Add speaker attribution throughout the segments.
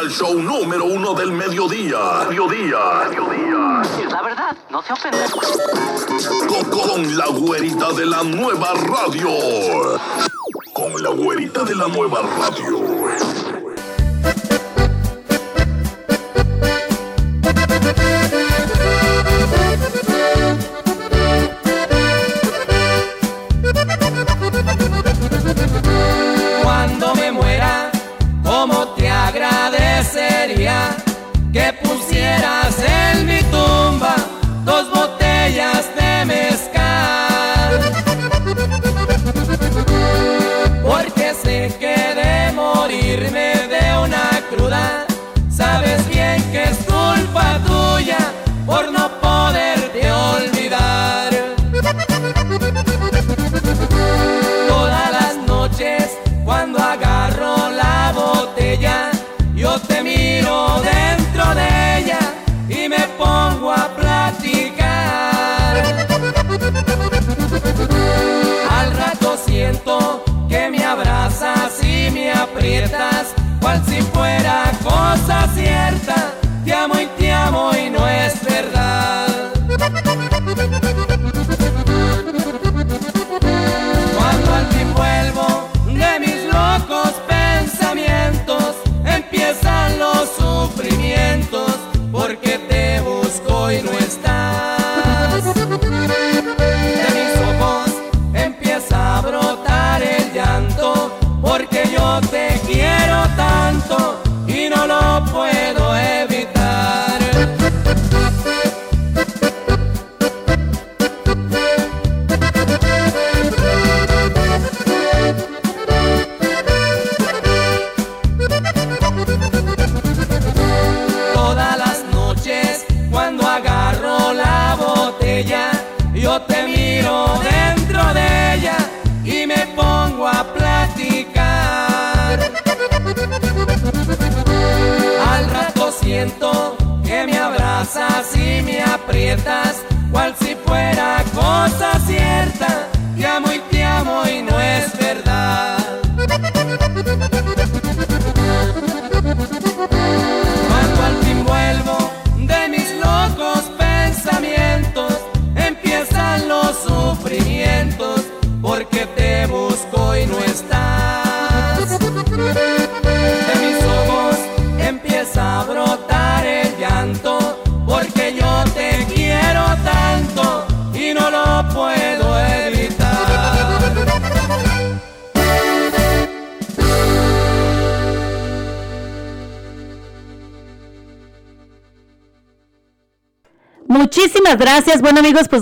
Speaker 1: al show número uno del mediodía. Mediodía. Mediodía.
Speaker 2: Es la verdad, no se ofende.
Speaker 1: Con, con la güerita de la nueva radio. Con la güerita de la nueva radio.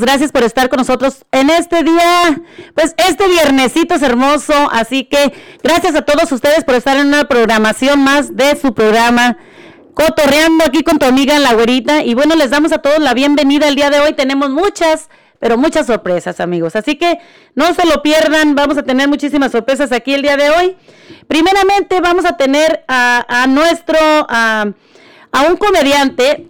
Speaker 3: Gracias por estar con nosotros en este día, pues este viernesito es hermoso, así que gracias a todos ustedes por estar en una programación más de su programa. Cotorreando aquí con tu amiga La Güerita. Y bueno, les damos a todos la bienvenida el día de hoy. Tenemos muchas, pero muchas sorpresas, amigos. Así que no se lo pierdan. Vamos a tener muchísimas sorpresas aquí el día de hoy. Primeramente, vamos a tener a, a nuestro, a un comediante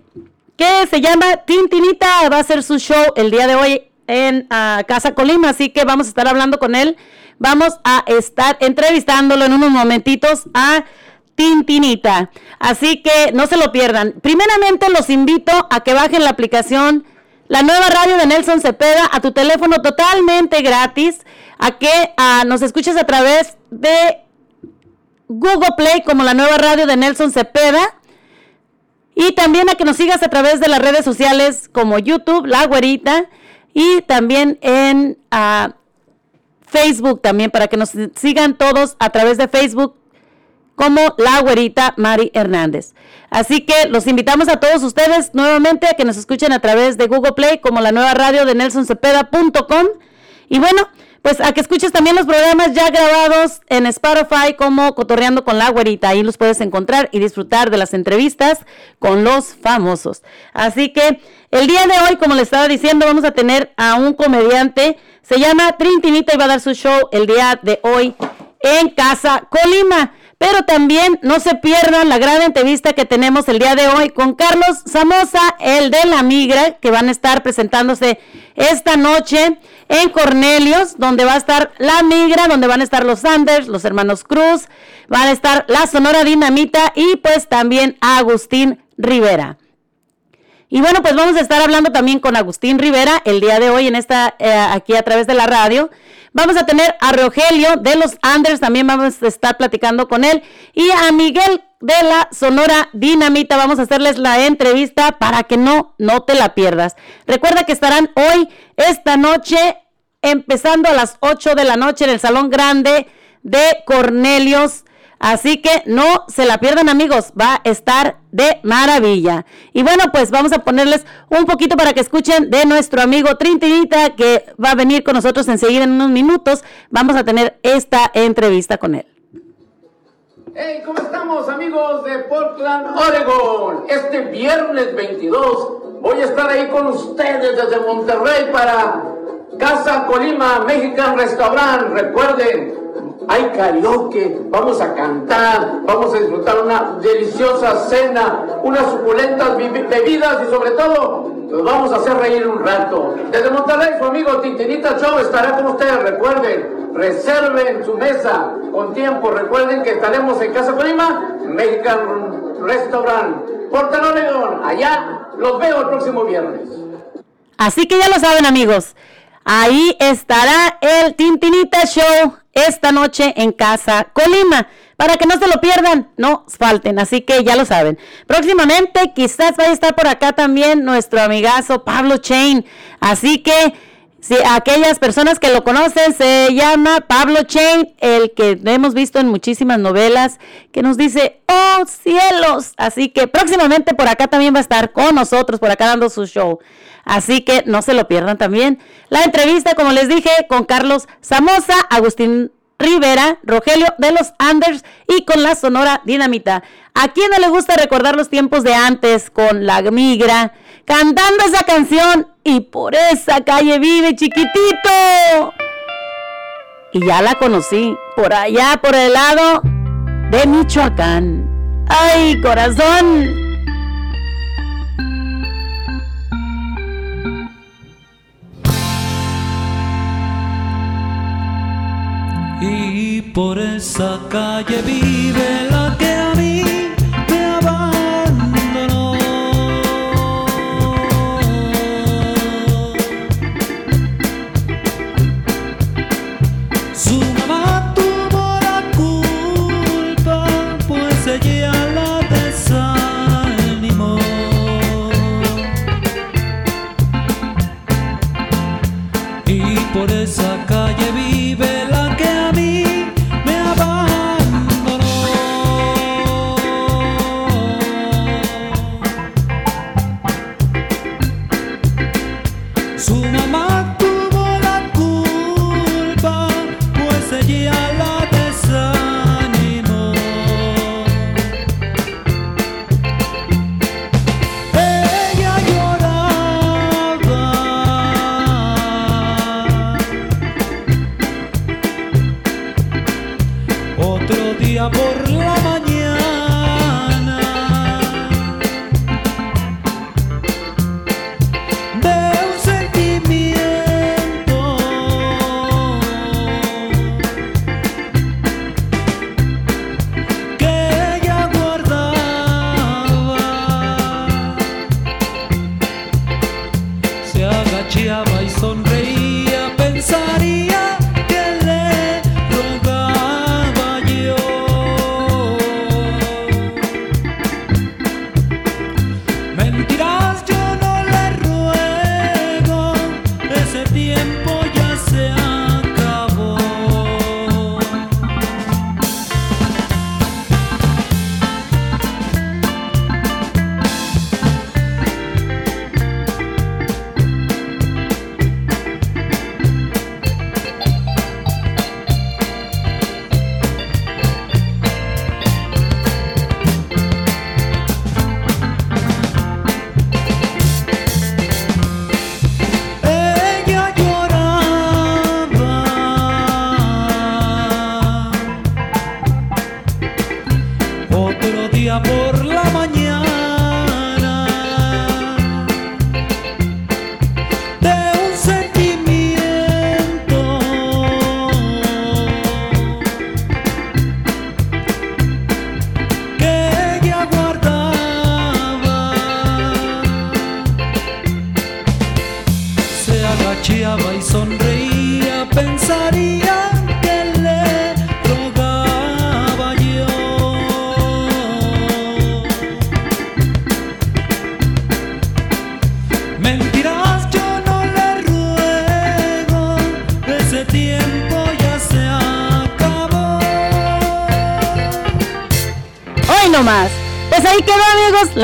Speaker 3: que se llama Tintinita. Va a hacer su show el día de hoy en ah, Casa Colima. Así que vamos a estar hablando con él. Vamos a estar entrevistándolo en unos momentitos a Tintinita. Así que no se lo pierdan. Primeramente los invito a que bajen la aplicación la nueva radio de Nelson Cepeda a tu teléfono totalmente gratis, a que ah, nos escuches a través de Google Play como la nueva radio de Nelson Cepeda. Y también a que nos sigas a través de las redes sociales como YouTube, La Güerita, y también en ah, Facebook también, para que nos sigan todos a través de Facebook como La Güerita Mari Hernández. Así que los invitamos a todos ustedes nuevamente a que nos escuchen a través de Google Play como la nueva radio de nelsoncepeda.com. Y bueno, pues a que escuches también los programas ya grabados en Spotify como Cotorreando con la Güerita. Ahí los puedes encontrar y disfrutar de las entrevistas con los famosos. Así que el día de hoy, como les estaba diciendo, vamos a tener a un comediante. Se llama Trintinita y va a dar su show el día de hoy en Casa Colima. Pero también no se pierdan la gran entrevista que tenemos el día de hoy con Carlos Samosa, el de la migra, que van a estar presentándose esta noche en Cornelios, donde va a estar la Migra, donde van a estar los Sanders, los hermanos Cruz, van a estar la Sonora Dinamita y pues también Agustín Rivera. Y bueno, pues vamos a estar hablando también con Agustín Rivera el día de hoy en esta, eh, aquí a través de la radio. Vamos a tener a Rogelio de los Anders, también vamos a estar platicando con él. Y a Miguel de la Sonora Dinamita, vamos a hacerles la entrevista para que no, no te la pierdas. Recuerda que estarán hoy, esta noche, empezando a las 8 de la noche en el Salón Grande de Cornelios Así que no se la pierdan amigos, va a estar de maravilla. Y bueno, pues vamos a ponerles un poquito para que escuchen de nuestro amigo Trintinita que va a venir con nosotros enseguida en unos minutos. Vamos a tener esta entrevista con él.
Speaker 4: Hey, ¿cómo estamos amigos de Portland, Oregon? Este viernes 22 voy a estar ahí con ustedes desde Monterrey para Casa Colima Mexican Restaurant. Recuerden, hay karaoke, vamos a cantar, vamos a disfrutar una deliciosa cena, unas suculentas bebidas y sobre todo nos vamos a hacer reír un rato. Desde Monterrey, su amigo Tintinita Show estará con ustedes. Recuerden, reserven su mesa con tiempo. Recuerden que estaremos en Casa Colima, Mexican Restaurant, Portland, León. Allá los veo el próximo viernes.
Speaker 3: Así que ya lo saben, amigos. Ahí estará el Tintinita Show esta noche en Casa Colima. Para que no se lo pierdan, no falten, así que ya lo saben. Próximamente quizás vaya a estar por acá también nuestro amigazo Pablo Chain. Así que si aquellas personas que lo conocen se llama Pablo Chain, el que hemos visto en muchísimas novelas, que nos dice, oh cielos. Así que próximamente por acá también va a estar con nosotros, por acá dando su show. Así que no se lo pierdan también. La entrevista, como les dije, con Carlos Samosa, Agustín Rivera, Rogelio de los Anders y con la Sonora Dinamita. ¿A quién no le gusta recordar los tiempos de antes con la migra? Cantando esa canción y por esa calle vive chiquitito. Y ya la conocí, por allá, por el lado de Michoacán. ¡Ay, corazón!
Speaker 5: Y por esa calle vive la que a mí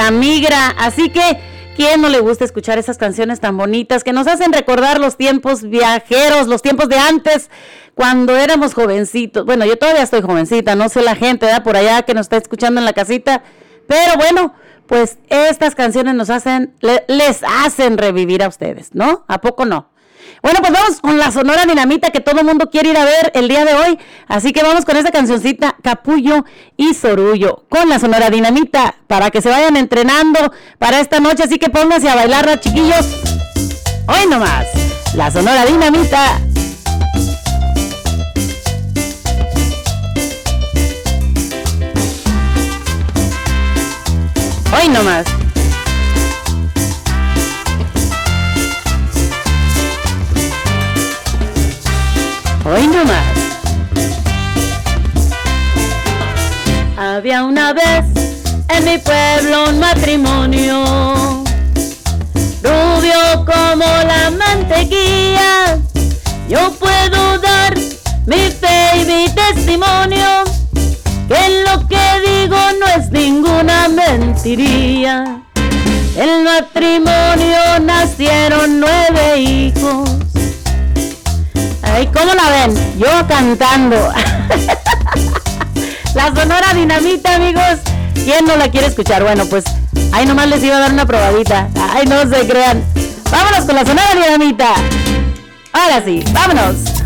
Speaker 5: la
Speaker 3: migra. Así que, ¿quién no le gusta escuchar esas canciones tan bonitas que nos hacen recordar los tiempos viajeros, los tiempos de antes, cuando éramos jovencitos? Bueno, yo todavía estoy jovencita, no sé la gente, ¿verdad? Por allá que nos está escuchando en la casita. Pero bueno, pues estas canciones nos hacen, le- les hacen revivir a ustedes, ¿no? ¿A poco no? Bueno, pues vamos con la Sonora Dinamita que todo el mundo quiere ir a ver el día de hoy. Así que vamos con esta cancioncita Capullo y Sorullo con la Sonora Dinamita para que se vayan entrenando para esta noche. Así que pónganse a bailar, chiquillos. Hoy nomás, la Sonora Dinamita. Hoy nomás. Hoy nomás. Había una vez en mi pueblo un matrimonio, rubio como la mantequilla. Yo puedo dar mi fe y mi testimonio, que lo que digo no es ninguna mentiría. El matrimonio nacieron nueve hijos. Ay, ¿cómo la ven? Yo cantando. la Sonora Dinamita, amigos. ¿Quién no la quiere escuchar? Bueno, pues ahí nomás les iba a dar una probadita. Ay, no se crean. Vámonos con la Sonora Dinamita. Ahora sí, vámonos.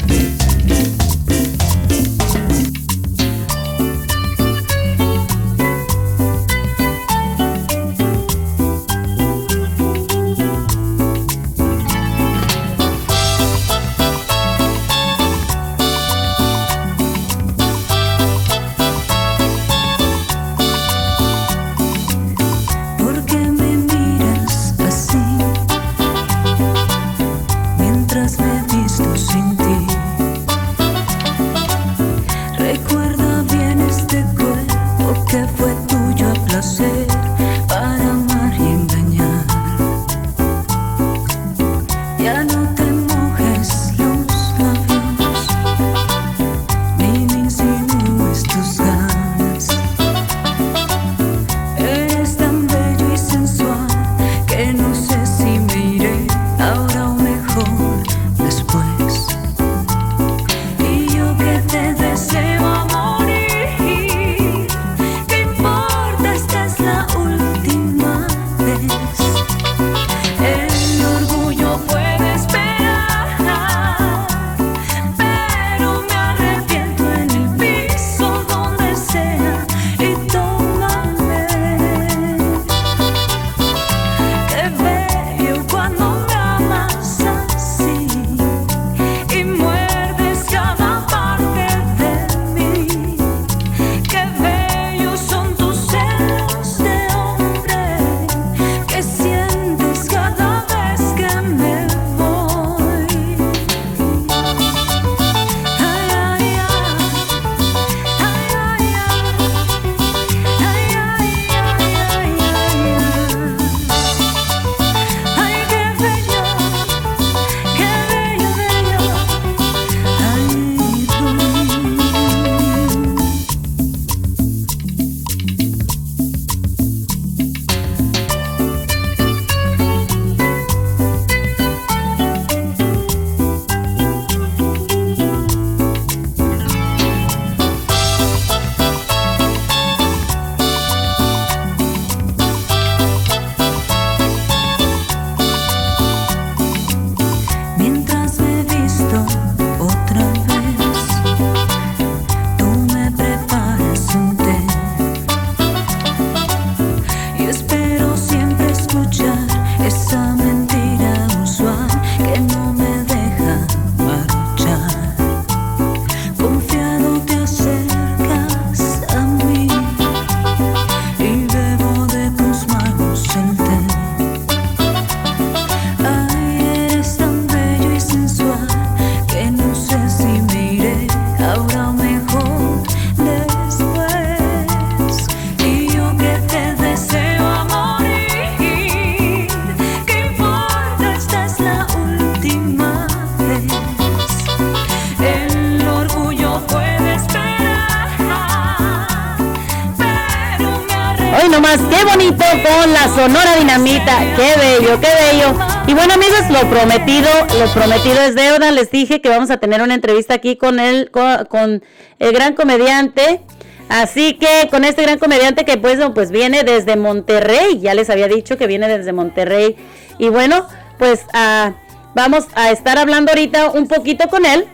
Speaker 3: Sonora Dinamita. Qué bello, qué bello. Y bueno, amigos, lo prometido, lo prometido es deuda. Les dije que vamos a tener una entrevista aquí con el, con, con el gran comediante. Así que con este gran comediante que pues, pues viene desde Monterrey, ya les había dicho que viene desde Monterrey. Y bueno, pues ah, vamos a estar hablando ahorita un poquito con él.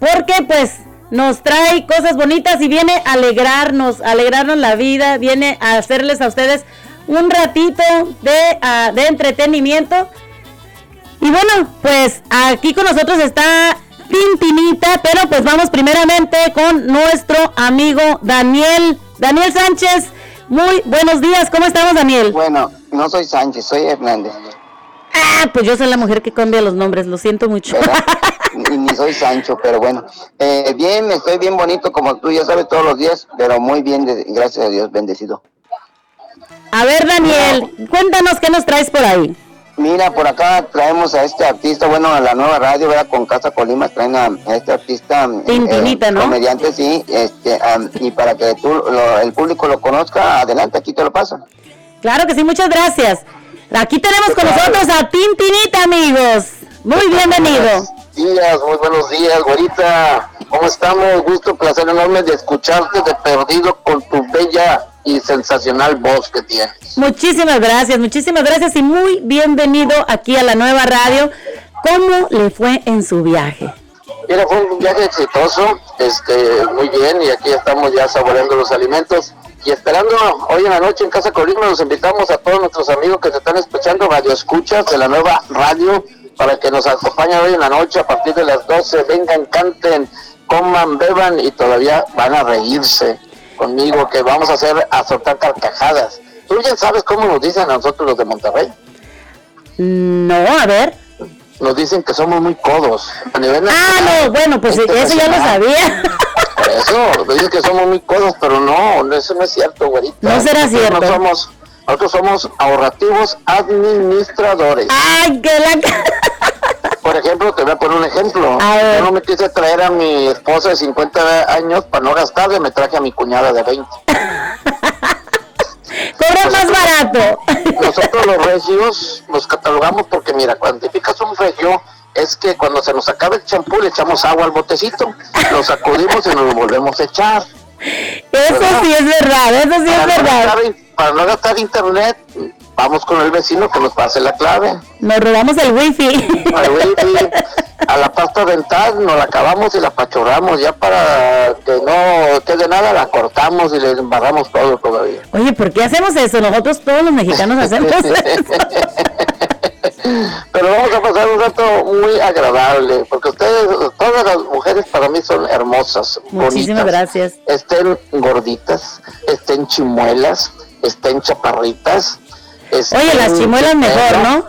Speaker 3: Porque pues nos trae cosas bonitas y viene a alegrarnos, a alegrarnos la vida, viene a hacerles a ustedes un ratito de, ah, de entretenimiento. Y bueno, pues aquí con nosotros está Tintinita, pero pues vamos primeramente con nuestro amigo Daniel. Daniel Sánchez, muy buenos días, ¿cómo estamos Daniel?
Speaker 6: Bueno, no soy Sánchez, soy Hernández.
Speaker 3: Ah, pues yo soy la mujer que cambia los nombres, lo siento mucho.
Speaker 6: Ni, ni soy Sancho, pero bueno. Eh, bien, estoy bien bonito como tú, ya sabes, todos los días, pero muy bien, gracias a Dios, bendecido.
Speaker 3: A ver Daniel, cuéntanos qué nos traes por ahí.
Speaker 6: Mira, por acá traemos a este artista, bueno, a la nueva radio, ¿verdad? Con Casa Colima traen a, este artista. eh,
Speaker 3: Tintinita, ¿no?
Speaker 6: Comediante, sí, este, y para que tú, lo- el público lo conozca, adelante, aquí te lo paso.
Speaker 3: Claro que sí, muchas gracias. Aquí tenemos con nosotros a Tintinita, amigos. Muy bienvenido.
Speaker 6: días, muy buenos días, güerita. ¿Cómo estamos? Gusto, placer enorme de escucharte de perdido con tu bella y sensacional voz que tienes.
Speaker 3: Muchísimas gracias, muchísimas gracias y muy bienvenido aquí a la nueva radio. ¿Cómo le fue en su viaje?
Speaker 6: Mira, fue un viaje exitoso, este, muy bien, y aquí estamos ya saboreando los alimentos. Y esperando hoy en la noche en Casa Colima, los invitamos a todos nuestros amigos que se están escuchando, radio escuchas de la nueva radio, para que nos acompañen hoy en la noche a partir de las 12. Vengan, canten, coman, beban y todavía van a reírse conmigo, que vamos a hacer a soltar carcajadas. ¿Tú ya sabes cómo nos dicen a nosotros los de Monterrey?
Speaker 3: No, a ver.
Speaker 6: Nos dicen que somos muy codos. A nivel
Speaker 3: Ah,
Speaker 6: nacional,
Speaker 3: no, bueno, pues eso ya lo sabía.
Speaker 6: Por eso, dicen que somos muy codos, pero no, eso no es cierto, güerita.
Speaker 3: No será cierto.
Speaker 6: No somos, nosotros somos ahorrativos administradores.
Speaker 3: Ay, que la...
Speaker 6: Por ejemplo, te voy a poner un ejemplo. Yo no me quise traer a mi esposa de 50 años para no gastarle, me traje a mi cuñada de 20.
Speaker 3: Cobra más barato.
Speaker 6: Nosotros los regios nos catalogamos porque, mira, cuando identificas un regio, es que cuando se nos acaba el champú le echamos agua al botecito, lo sacudimos y nos lo volvemos a echar.
Speaker 3: Eso sí es verdad, eso sí es
Speaker 6: no
Speaker 3: verdad.
Speaker 6: gastar, para no gastar internet, vamos con el vecino que nos pase la clave.
Speaker 3: Nos robamos el wifi.
Speaker 6: Al wifi, a la pasta dental nos la acabamos y la pachorramos. Ya para que no quede nada, la cortamos y le embarramos todo todavía.
Speaker 3: Oye, ¿por qué hacemos eso? Nosotros todos los mexicanos hacemos eso.
Speaker 6: Pero vamos a pasar un rato muy agradable, porque ustedes, todas las mujeres para mí son hermosas,
Speaker 3: Muchísimas
Speaker 6: bonitas.
Speaker 3: gracias.
Speaker 6: Estén gorditas, estén chimuelas, estén chaparritas.
Speaker 3: Oye, las chimuelas mejor, ¿no?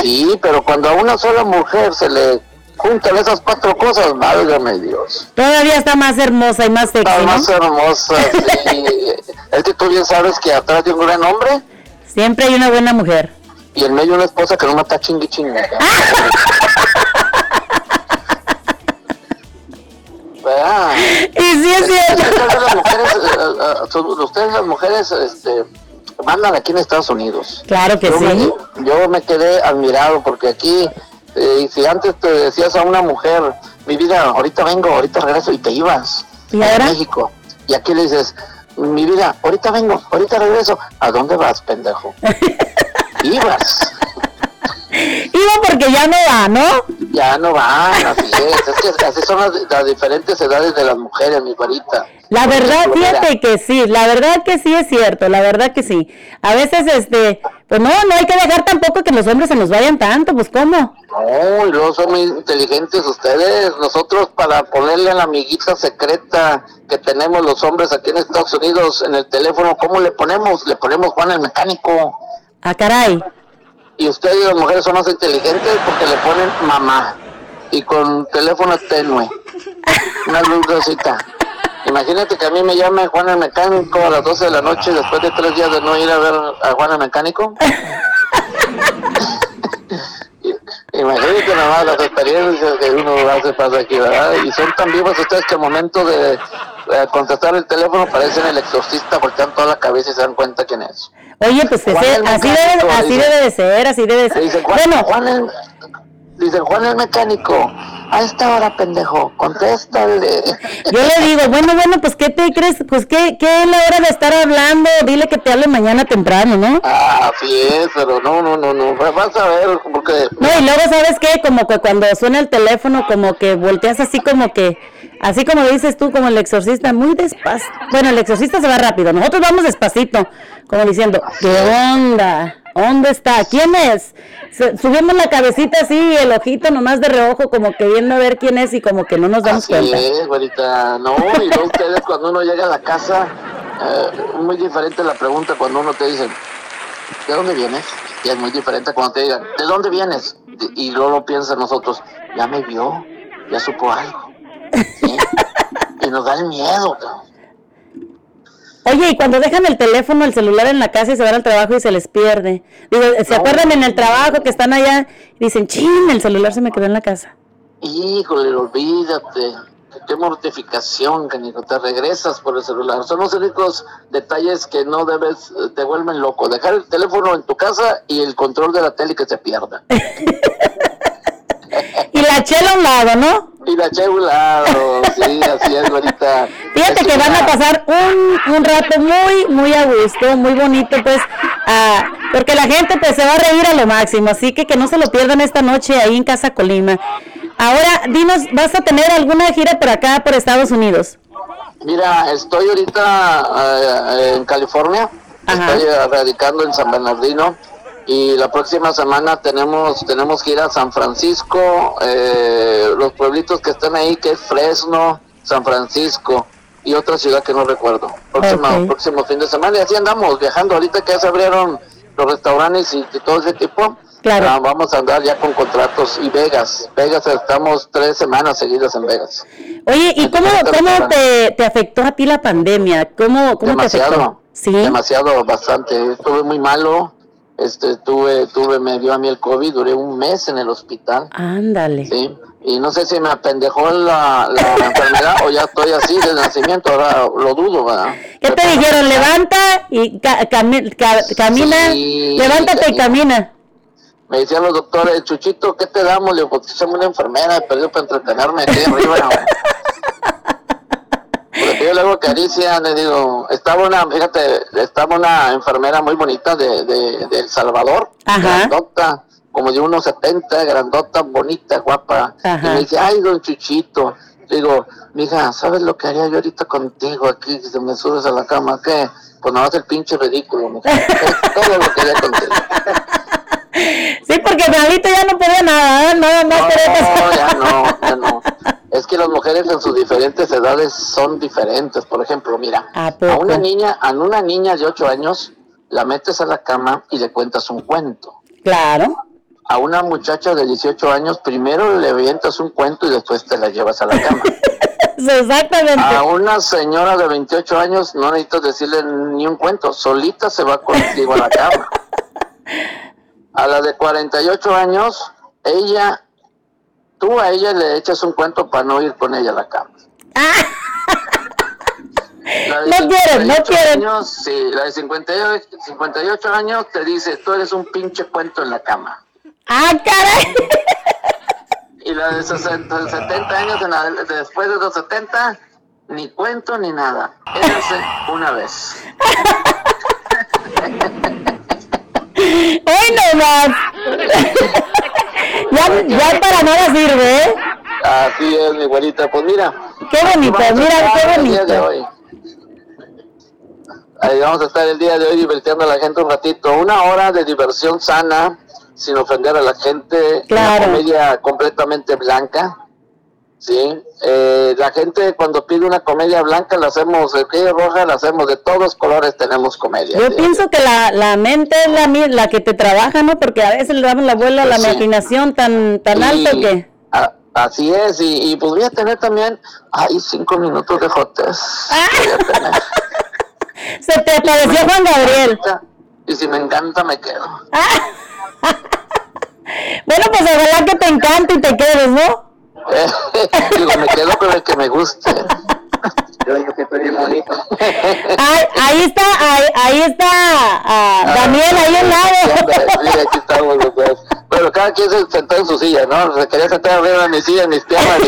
Speaker 6: Sí, pero cuando a una sola mujer se le juntan esas cuatro cosas, válgame Dios.
Speaker 3: Todavía está más hermosa y más sexy,
Speaker 6: más
Speaker 3: ¿no?
Speaker 6: hermosa, sí. es que tú bien sabes que atrás de un gran hombre
Speaker 3: Siempre hay una buena mujer.
Speaker 6: y en medio una esposa que no mata chingui chingue. ¿Verdad?
Speaker 3: Y sí es cierto.
Speaker 6: Ustedes las mujeres, eh, eh, son- ustedes las mujeres este, mandan aquí en Estados Unidos.
Speaker 3: Claro que
Speaker 6: yo
Speaker 3: sí.
Speaker 6: Me, yo me quedé admirado porque aquí, eh, si antes te decías a una mujer, mi vida, ahorita vengo, ahorita regreso y te ibas
Speaker 3: ¿Y
Speaker 6: a
Speaker 3: ahora?
Speaker 6: México. Y aquí le dices, mi vida, ahorita vengo, ahorita regreso. ¿A dónde vas, pendejo? ibas.
Speaker 3: Porque ya no va, ¿no?
Speaker 6: Ya no van, así es. Es que así son las, las diferentes edades de las mujeres, mi varita.
Speaker 3: La verdad, fíjate que sí, la verdad que sí es cierto, la verdad que sí. A veces, este, pues no, no hay que dejar tampoco que los hombres se nos vayan tanto, pues ¿cómo?
Speaker 6: No, y luego son muy inteligentes ustedes. Nosotros para ponerle a la amiguita secreta que tenemos los hombres aquí en Estados Unidos en el teléfono, ¿cómo le ponemos? Le ponemos Juan el mecánico.
Speaker 3: Ah, caray.
Speaker 6: Y ustedes las mujeres son más inteligentes porque le ponen mamá y con teléfono tenue. Una lucecita. Imagínate que a mí me llame Juan el mecánico a las 12 de la noche después de tres días de no ir a ver a Juan el mecánico. Imagínate nomás las experiencias que uno hace pasa aquí, ¿verdad? Y son tan vivas ustedes que al momento de, eh, contestar el teléfono parecen el exorcista, voltean toda la cabeza y se dan cuenta quién es.
Speaker 3: Oye, pues que sea- así, debe, así
Speaker 6: dice.
Speaker 3: debe de ser, así debe de ser.
Speaker 6: Dice Juan,
Speaker 3: Bueno,
Speaker 6: Juan el, dice Juan el mecánico, a esta hora pendejo, contéstale.
Speaker 3: yo le digo, bueno, bueno, pues ¿qué te crees? Pues ¿qué, qué es la hora de estar hablando? Dile que te hable mañana temprano, ¿no?
Speaker 6: Ah, así es, pero no, no, no, no, vas a ver, porque
Speaker 3: No, y luego, ¿sabes qué? Como que cuando suena el teléfono, como que volteas así como que, así como dices tú, como el exorcista, muy despacio. Bueno, el exorcista se va rápido, nosotros vamos despacito, como diciendo, ¿qué onda? ¿Dónde está? ¿Quién es? Subimos la cabecita así, el ojito nomás de reojo, como que viendo a ver quién es y como que no nos damos
Speaker 6: Así
Speaker 3: cuenta.
Speaker 6: es, güerita. No, y luego ustedes cuando uno llega a la casa, eh, muy diferente la pregunta cuando uno te dice, ¿de dónde vienes? Y es muy diferente cuando te digan, ¿de dónde vienes? Y, luego lo piensa nosotros, ya me vio, ya supo algo. ¿Sí? Y nos da el miedo. cabrón.
Speaker 3: Oye, y cuando dejan el teléfono, el celular en la casa y se van al trabajo y se les pierde. Digo, ¿se
Speaker 6: No.
Speaker 3: acuerdan en el trabajo que están allá y dicen, chin, el celular se me quedó en la casa?
Speaker 6: Híjole, olvídate. Qué mortificación, canico. Te regresas por el celular. Son los únicos detalles que no debes, eh, te vuelven loco. Dejar el teléfono en tu casa y el control de la tele que se pierda.
Speaker 3: Y la chela a un lado, ¿no?
Speaker 6: Y la che a un lado, sí, así es, ahorita.
Speaker 3: Fíjate
Speaker 6: Es
Speaker 3: que van a pasar un, un rato muy, muy a gusto, muy bonito, pues, ah, porque la gente pues se va a reír a lo máximo, así que que no se lo pierdan esta noche ahí en Casa Colima. Ahora, dinos, ¿vas a tener alguna gira por acá, por Estados Unidos?
Speaker 6: Mira, estoy ahorita eh, en California,
Speaker 3: Ajá.
Speaker 6: estoy radicando en San Bernardino y la próxima semana tenemos tenemos gira a San Francisco, eh, los pueblitos que están ahí, que es Fresno, San Francisco y otra ciudad que no recuerdo. Próxima. Próximo fin de semana y así andamos viajando ahorita que ya se abrieron los restaurantes y, y todo ese tipo.
Speaker 3: Claro.
Speaker 6: ah, vamos a andar ya con contratos y Vegas. Vegas estamos tres semanas seguidas en Vegas.
Speaker 3: Oye, ¿y cómo, cómo te, te afectó a ti la pandemia? ¿Cómo, cómo te afectó?
Speaker 6: demasiado
Speaker 3: Sí.
Speaker 6: demasiado bastante estuve muy malo este tuve tuve me dio a mí el covid duré un mes en el hospital
Speaker 3: Ándale.
Speaker 6: sí y no sé si me apendejó la, la enfermedad o ya estoy así de nacimiento ahora lo dudo ¿verdad?
Speaker 3: ¿Qué te dijeron? Levanta y ca- cami- ca- camina.
Speaker 6: Sí,
Speaker 3: Levántate y camina.
Speaker 6: me decían los doctores Chuchito ¿qué te damos? le digo échame una enfermera perdido para entretenerme aquí arriba yo le hago caricia, le digo, estaba una, fíjate, estaba una enfermera muy bonita de, de, de El Salvador,
Speaker 3: Ajá.
Speaker 6: grandota, como de unos 70, grandota, bonita, guapa.
Speaker 3: Ajá.
Speaker 6: Y me dice, ay, don Chuchito. Digo, mija, ¿sabes lo que haría yo ahorita contigo aquí, si me subes a la cama? ¿Qué? Pues no el pinche ridículo, mija. Es todo lo que haría contigo.
Speaker 3: Sí, porque ahorita ya no podía nada, ¿eh? nada más
Speaker 6: No, ya no, ya no. Es que las mujeres en sus diferentes edades son diferentes. Por ejemplo, mira,
Speaker 3: ¿A
Speaker 6: una niña, a una niña de 8 años la metes a la cama y le cuentas un cuento.
Speaker 3: Claro.
Speaker 6: A una muchacha de 18 años primero le avientas un cuento y después te la llevas a la cama.
Speaker 3: Exactamente.
Speaker 6: A una señora de 28 años no necesitas decirle ni un cuento, solita se va contigo a la cama. A la de 48 años, ella, tú a ella le echas un cuento para no ir con ella a la cama. La de
Speaker 3: No quieren, no
Speaker 6: 58
Speaker 3: quieren.
Speaker 6: Años, sí, la de 58, 58 años te dice, tú eres un pinche cuento en la cama.
Speaker 3: Ah, caray.
Speaker 6: Y la de 60, 70 años, en la- después de los 70, ni cuento ni nada. Érase una vez.
Speaker 3: ¡Ay, no más! ya, ya para nada sirve, ¿eh?
Speaker 6: Así es, mi güerita. Pues mira.
Speaker 3: Qué bonito, mira, qué bonito.
Speaker 6: Ahí vamos a estar el día de hoy divirtiendo a la gente un ratito. Una hora de diversión sana, sin ofender a la gente.
Speaker 3: Claro.
Speaker 6: Una comedia completamente blanca. Sí. Eh, la gente cuando pide una comedia blanca la hacemos, el que roja la hacemos de todos colores, tenemos comedia.
Speaker 3: Yo
Speaker 6: Sí.
Speaker 3: pienso que la, la mente es la, la que te trabaja, ¿no? Porque a veces le damos la vuelta a la
Speaker 6: Pues sí.
Speaker 3: imaginación tan, tan
Speaker 6: Y-
Speaker 3: alto que...
Speaker 6: a- así es, y, y pues voy a tener también, ay, cinco minutos de jotes. Voy a tener.
Speaker 3: Se te apareció Juan Gabriel.
Speaker 6: Y si me encanta, me quedo.
Speaker 3: Bueno, pues ojalá que te encante y te quedes, ¿no?
Speaker 6: Digo, me quedo con el que me guste. Yo digo que estoy bien bonito.
Speaker 3: Ay, ahí está, ahí, ahí está ah, Daniel, ahí al lado.
Speaker 6: Sí, aquí estamos los dos. Pero cada quien se sentó en su silla, ¿no? Se quería sentar arriba de mi silla, en mis piernas.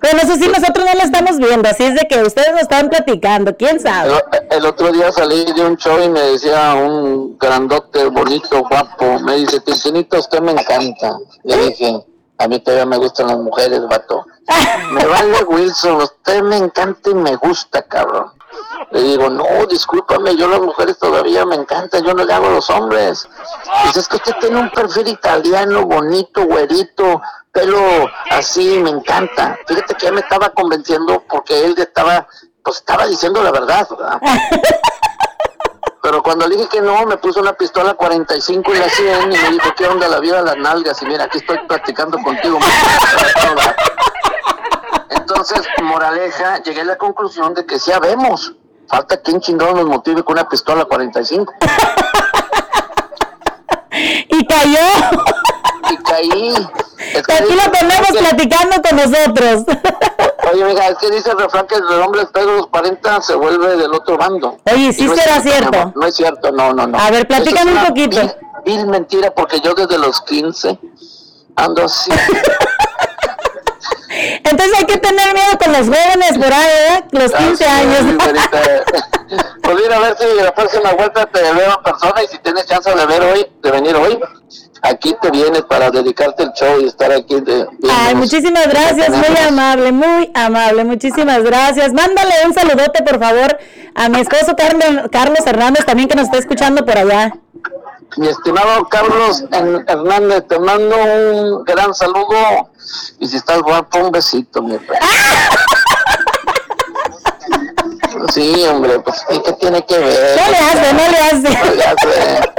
Speaker 3: Bueno, eso sí, nosotros no lo estamos viendo, así es de que ustedes lo están platicando, quién sabe.
Speaker 6: El, el otro día salí de un show y me decía un grandote, bonito, guapo. Me dice, Tintinito, usted me encanta. Le dije, a mí todavía me gustan las mujeres, vato. Me vale Wilson, usted me encanta y me gusta, cabrón. Le digo, no, discúlpame, yo las mujeres todavía me encantan, yo no le hago a los hombres. Dice, es que usted tiene un perfil italiano, bonito, güerito, pelo así, me encanta. Fíjate que ya me estaba convenciendo porque él ya estaba, pues estaba diciendo la verdad, ¿verdad? Pero cuando le dije que no, me puso una pistola 45 en la 100 y me dijo, ¿qué onda la vida de las nalgas? Y mira, aquí estoy platicando contigo. Entonces, moraleja, llegué a la conclusión de que sí habemos. Falta quien chingado nos motive con una pistola 45.
Speaker 3: Y cayó.
Speaker 6: Y caí. Que
Speaker 3: Aquí lo tenemos
Speaker 6: que-
Speaker 3: platicando con nosotros.
Speaker 6: Oye, mija, es que dice el refrán que el hombre de los 40 se vuelve del otro bando.
Speaker 3: Oye, ¿sí
Speaker 6: no
Speaker 3: será cierto?
Speaker 6: amor, No es cierto, no, no, no.
Speaker 3: A ver, platícame
Speaker 6: es
Speaker 3: un poquito.
Speaker 6: Vil, vil mentira, porque yo desde los 15 ando así.
Speaker 3: Entonces hay que tener miedo con los jóvenes por ahí, ¿eh? Los 15
Speaker 6: Así es,
Speaker 3: años.
Speaker 6: Pues mira, a ver si la próxima vuelta te veo en persona y si tienes chance de ver hoy, de venir hoy, aquí te vienes para dedicarte el show y estar aquí. De,
Speaker 3: Ay, muchísimas gracias, muy amable, muy amable, muchísimas gracias. Mándale un saludote, por favor, a mi esposo Carlos, Hernández, también que nos está escuchando por allá.
Speaker 6: Mi estimado Carlos Hernández, te mando un gran saludo y si estás guapo, un besito, mi rey. Sí, hombre, pues ¿y ¿qué tiene que ver?
Speaker 3: No le hace, no le hace.
Speaker 6: No le hace.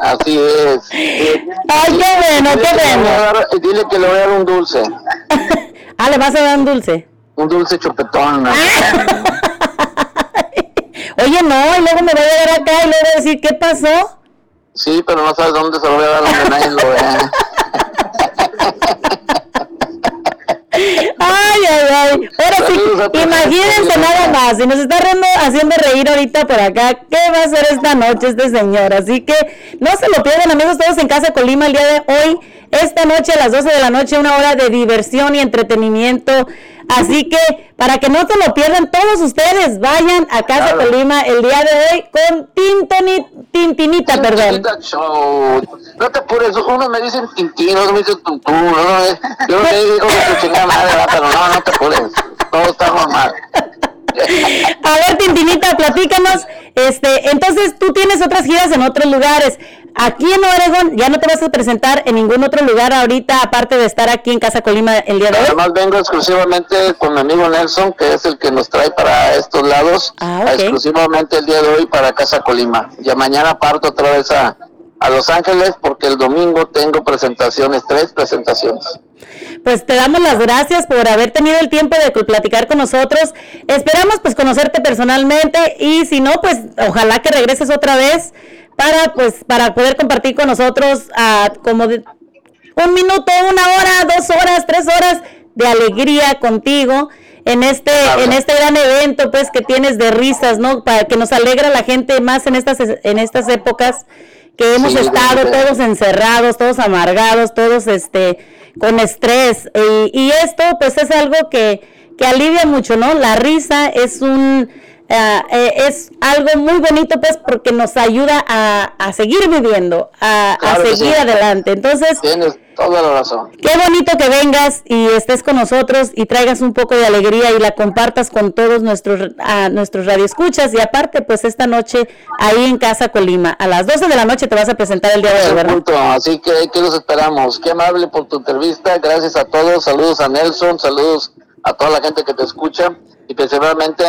Speaker 6: Así es.
Speaker 3: Ay, qué bueno, qué
Speaker 6: le voy
Speaker 3: bueno.
Speaker 6: Dile que le voy a dar un dulce,
Speaker 3: Ah, le vas a dar un dulce.
Speaker 6: un dulce chupetón.
Speaker 3: Oye, no, y luego me va a llegar acá y luego va a decir, ¿qué pasó?
Speaker 6: Sí, pero no sabes dónde se lo voy a dar donde nadie lo vea.
Speaker 3: Ay, ay, ay. Ahora sí, imagínense nada más. Si nos está riendo- haciendo reír ahorita por acá, ¿qué va a hacer esta noche este señor? Así que no se lo pierdan, amigos, todos en Casa Colima el día de hoy. Esta noche a las 12 de la noche, una hora de diversión y entretenimiento. Así que para que no se lo pierdan, todos ustedes vayan a Casa
Speaker 6: Claro.
Speaker 3: Colima el día de hoy con Tintoni, Tintinita, perdón.
Speaker 6: Show. No te apures, unos me dicen Tintín, otros me dicen Tuntú, ¿no? yo te digo que chingada madre, pero no, no te apures, todo está normal.
Speaker 3: A ver, Tintinita, platícanos. Este, entonces tú tienes otras giras en otros lugares. Aquí en Oregon ya no te vas a presentar en ningún otro lugar ahorita, aparte de estar aquí en Casa Colima el día de hoy.
Speaker 6: Además vengo exclusivamente con mi amigo Nelson, que es el que nos trae para estos lados,
Speaker 3: Ah,
Speaker 6: exclusivamente el día de hoy para Casa Colima. Ya mañana parto otra vez a, a Los Ángeles porque el domingo tengo presentaciones, tres presentaciones.
Speaker 3: Pues te damos las gracias por haber tenido el tiempo de platicar con nosotros. Esperamos pues conocerte personalmente y si no, pues ojalá que regreses otra vez para pues para poder compartir con nosotros ah, como de- un minuto, una hora, dos horas, tres horas de alegría contigo en este
Speaker 6: Claro.
Speaker 3: en este gran evento pues que tienes de risas, ¿no? Para que nos alegra la gente más en estas en estas épocas que hemos
Speaker 6: Sí,
Speaker 3: estado todos encerrados, todos amargados, todos este con estrés y, y esto pues es algo que, que alivia mucho, ¿no? La risa es un eh, es algo muy bonito pues porque nos ayuda a, a seguir viviendo, a, a
Speaker 6: Claro
Speaker 3: seguir
Speaker 6: sí.
Speaker 3: adelante. Entonces,
Speaker 6: Tienes toda la razón.
Speaker 3: Qué bonito que vengas y estés con nosotros y traigas un poco de alegría y la compartas con todos nuestros a nuestros radioescuchas y aparte pues esta noche ahí en Casa Colima a las 12 de la noche te vas a presentar el día de hoy, ¿verdad?
Speaker 6: punto, así que aquí los esperamos. Qué amable por tu entrevista. Gracias a todos. Saludos a Nelson. Saludos a toda la gente que te escucha y principalmente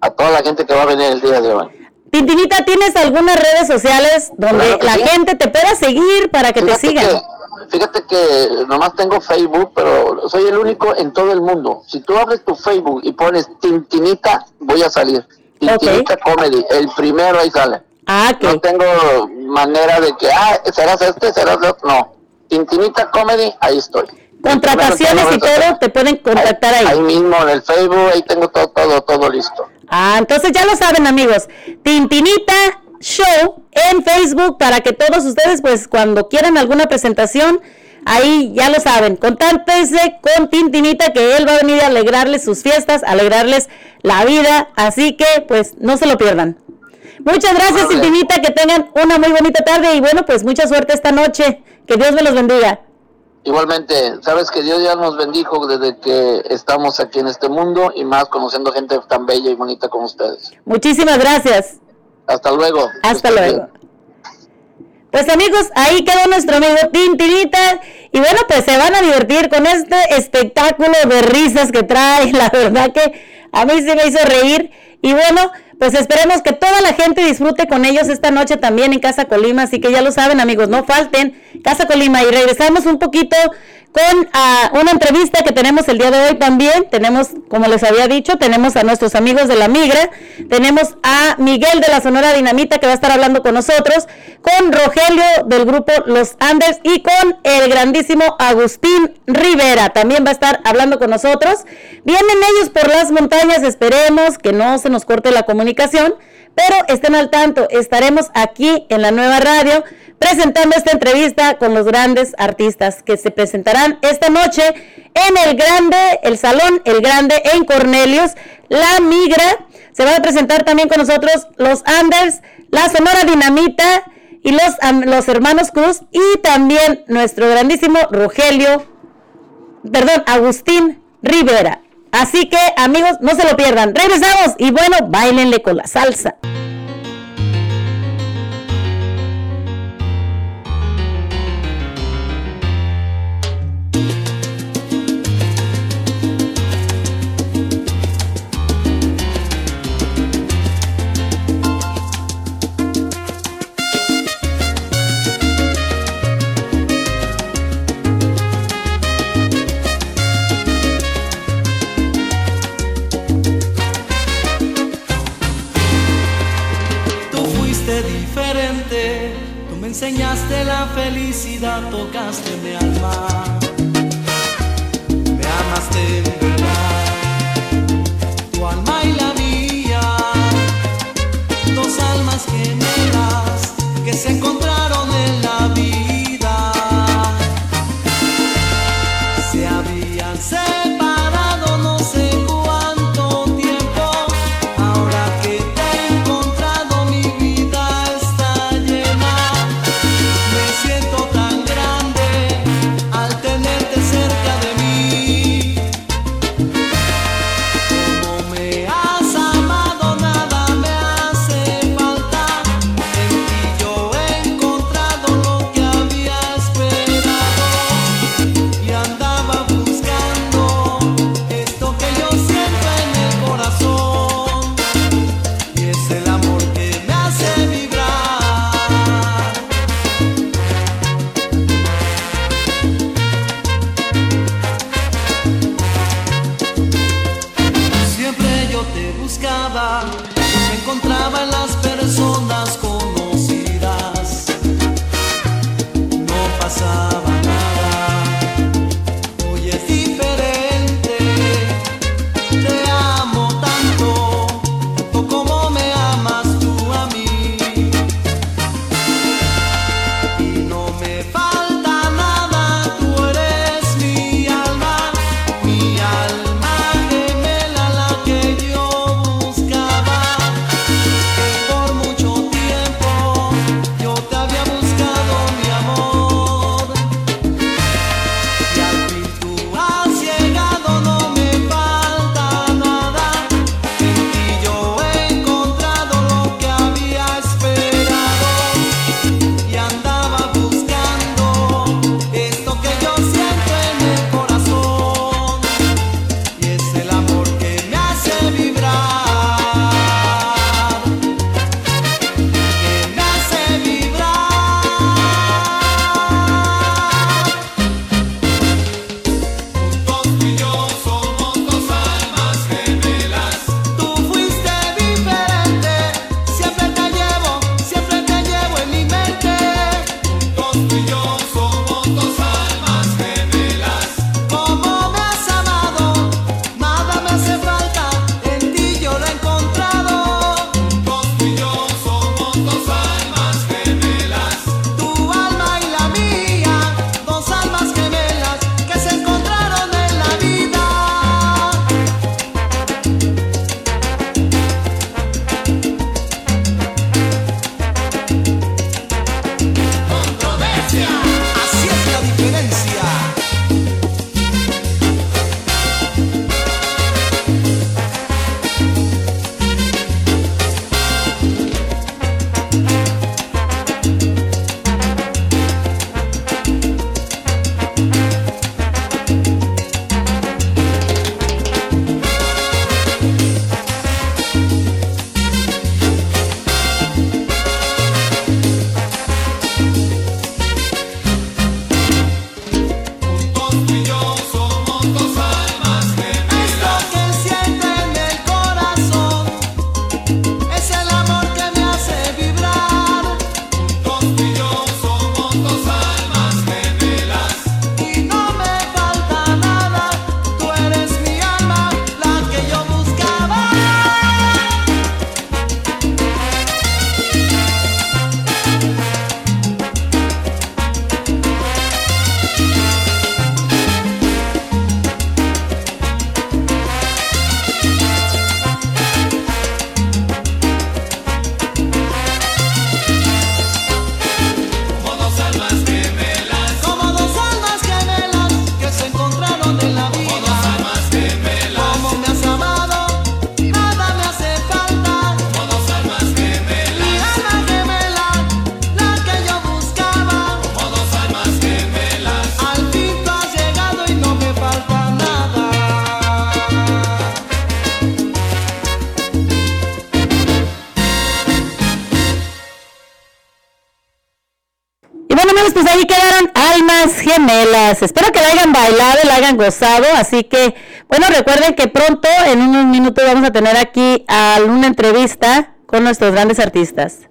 Speaker 6: a toda la gente que va a venir el día de hoy.
Speaker 3: Tintinita, ¿tienes algunas redes sociales donde
Speaker 6: Claro
Speaker 3: la
Speaker 6: sí.
Speaker 3: gente te pueda seguir para que te
Speaker 6: Fíjate
Speaker 3: sigan?
Speaker 6: que, fíjate que nomás tengo Facebook, pero soy el único en todo el mundo. Si tú abres tu Facebook y pones Tintinita, voy a salir. Tintinita Comedy, el primero ahí sale.
Speaker 3: Ah,
Speaker 6: No
Speaker 3: ok.
Speaker 6: tengo manera de que, ah, serás este, serás otro. No. Tintinita Comedy, ahí estoy.
Speaker 3: Contrataciones y todo, te pueden contactar ahí.
Speaker 6: Ahí mismo en el Facebook, ahí tengo todo, todo, todo listo.
Speaker 3: Ah, entonces ya lo saben amigos, Tintinita Show en Facebook para que todos ustedes pues cuando quieran alguna presentación, ahí ya lo saben, contáctense con Tintinita que él va a venir a alegrarles sus fiestas, alegrarles la vida, así que pues no se lo pierdan. Muchas gracias. Tintinita, que tengan una muy bonita tarde y bueno pues mucha suerte esta noche, que Dios me los bendiga.
Speaker 6: Igualmente, sabes que Dios ya nos bendijo desde que estamos aquí en este mundo y más conociendo gente tan bella y bonita como ustedes.
Speaker 3: Muchísimas gracias.
Speaker 6: Hasta luego.
Speaker 3: Hasta luego.
Speaker 6: bien.
Speaker 3: Pues amigos, ahí quedó nuestro amigo Tintinita. Y bueno, pues se van a divertir con este espectáculo de risas que trae. La verdad que a mí se me hizo reír. Y bueno, pues esperemos que toda la gente disfrute con ellos esta noche también en Casa Colima. Así que ya lo saben amigos, no falten Casa Colima. Y regresamos un poquito con ah, una entrevista que tenemos el día de hoy también. Tenemos, como les había dicho, tenemos a nuestros amigos de la Migra, tenemos a Miguel de la Sonora Dinamita que va a estar hablando con nosotros, con Rogelio del grupo Los Andes y con el grandísimo Agustín Rivera. También va a estar hablando con nosotros. Vienen ellos por las montañas, esperemos que no se nos corte la comunicación. Pero estén al tanto, estaremos aquí en la nueva radio presentando esta entrevista con los grandes artistas que se presentarán esta noche en el Grande, el Salón El Grande en Cornelius, La Migra. Se van a presentar también con nosotros los Anders, la Sonora Dinamita y los, los hermanos Cruz y también nuestro grandísimo Rogelio, perdón, Agustín Rivera. Así que amigos, no se lo pierdan. Regresamos y bueno, bailenle con la salsa.
Speaker 5: Felicidad, tocaste mi alma. Melas. Espero que la hayan bailado, la hayan gozado. Así que, bueno, recuerden que pronto, en unos minutos, vamos a tener aquí a una entrevista con nuestros grandes artistas.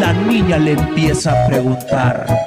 Speaker 7: la
Speaker 8: niña le
Speaker 5: empieza a preguntar.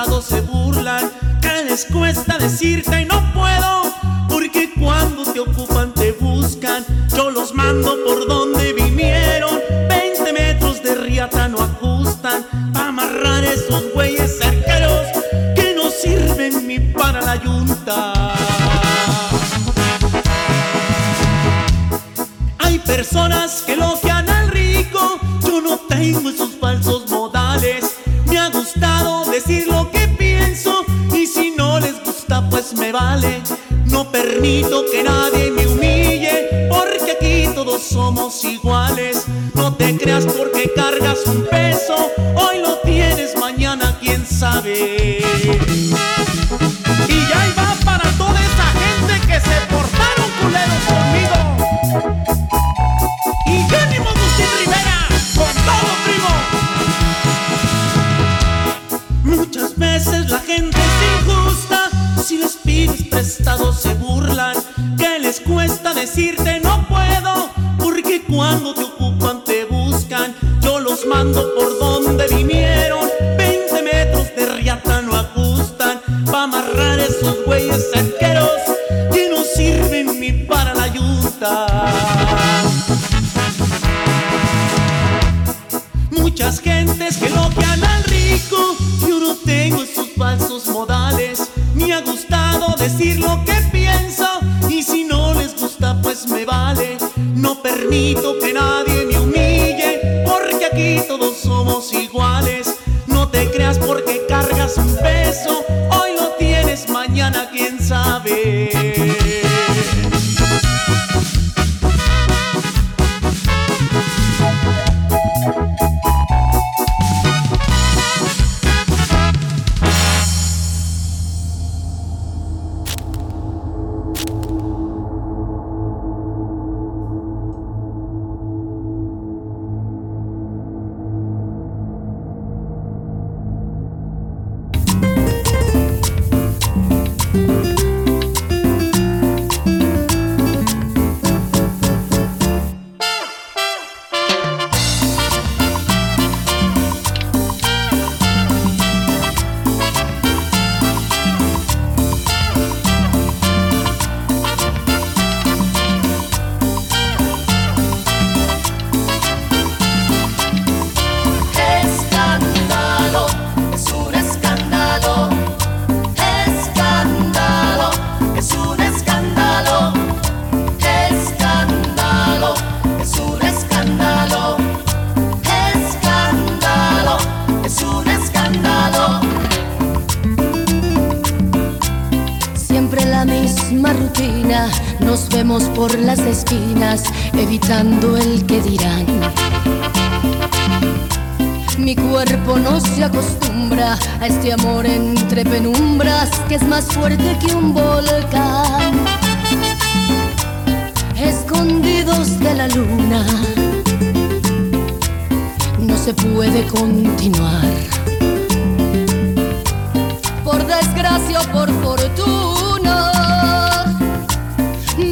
Speaker 5: Se burlan, ¿qué les cuesta decirte?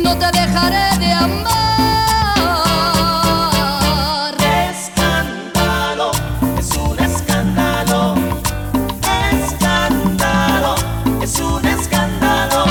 Speaker 9: No te dejaré de amar.
Speaker 5: Escándalo, es un escándalo. Escándalo, es un escándalo.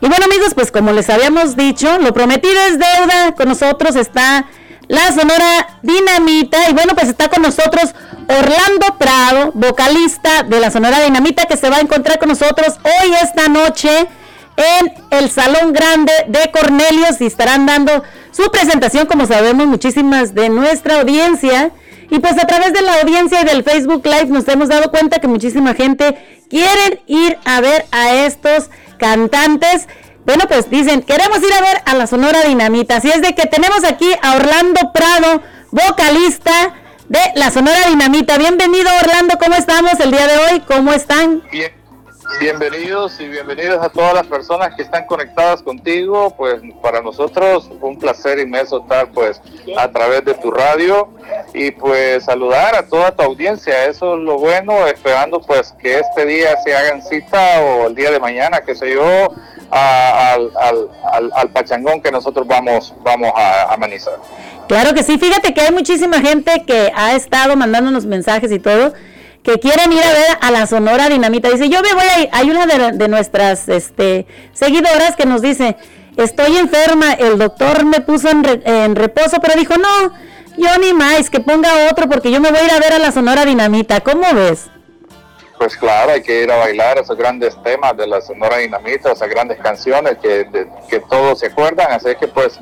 Speaker 3: Y bueno amigos, pues como les habíamos dicho, lo prometido es deuda. Con nosotros está la Sonora Dinamita. Y bueno, pues está con nosotros Orlando Prado, vocalista de la Sonora Dinamita, que se va a encontrar con nosotros hoy esta noche en el Salón Grande de Cornelius y estarán dando su presentación, como sabemos, muchísimas de nuestra audiencia. Y pues a través de la audiencia y del Facebook Live nos hemos dado cuenta que muchísima gente quiere ir a ver a estos cantantes. Bueno, pues dicen, queremos ir a ver a la Sonora Dinamita. Así es de que tenemos aquí a Orlando Prado, vocalista de la Sonora Dinamita. Bienvenido Orlando, ¿cómo estamos el día de hoy? ¿Cómo están?
Speaker 10: Bien, bienvenidos y bienvenidos a todas las personas que están conectadas contigo. Pues para nosotros un placer inmenso estar pues a través de tu radio y pues saludar a toda tu audiencia. Eso es lo bueno, esperando pues que este día se hagan cita o el día de mañana, qué sé yo, a- al, al, al, al pachangón que nosotros vamos, vamos a amenizar.
Speaker 3: Claro que sí, fíjate que hay muchísima gente que ha estado mandándonos mensajes y todo, que quieren ir a ver a la Sonora Dinamita. Dice, yo me voy a ir. Hay una de, nuestras este, seguidoras que nos dice, estoy enferma, el doctor me puso en, re- en reposo, pero dijo, no, yo ni más, que ponga otro porque yo me voy a ir a ver a la Sonora Dinamita. ¿Cómo ves?
Speaker 10: Pues claro, hay que ir a bailar esos grandes temas de la Sonora Dinamita, esas grandes canciones que, que todos se acuerdan, así que pues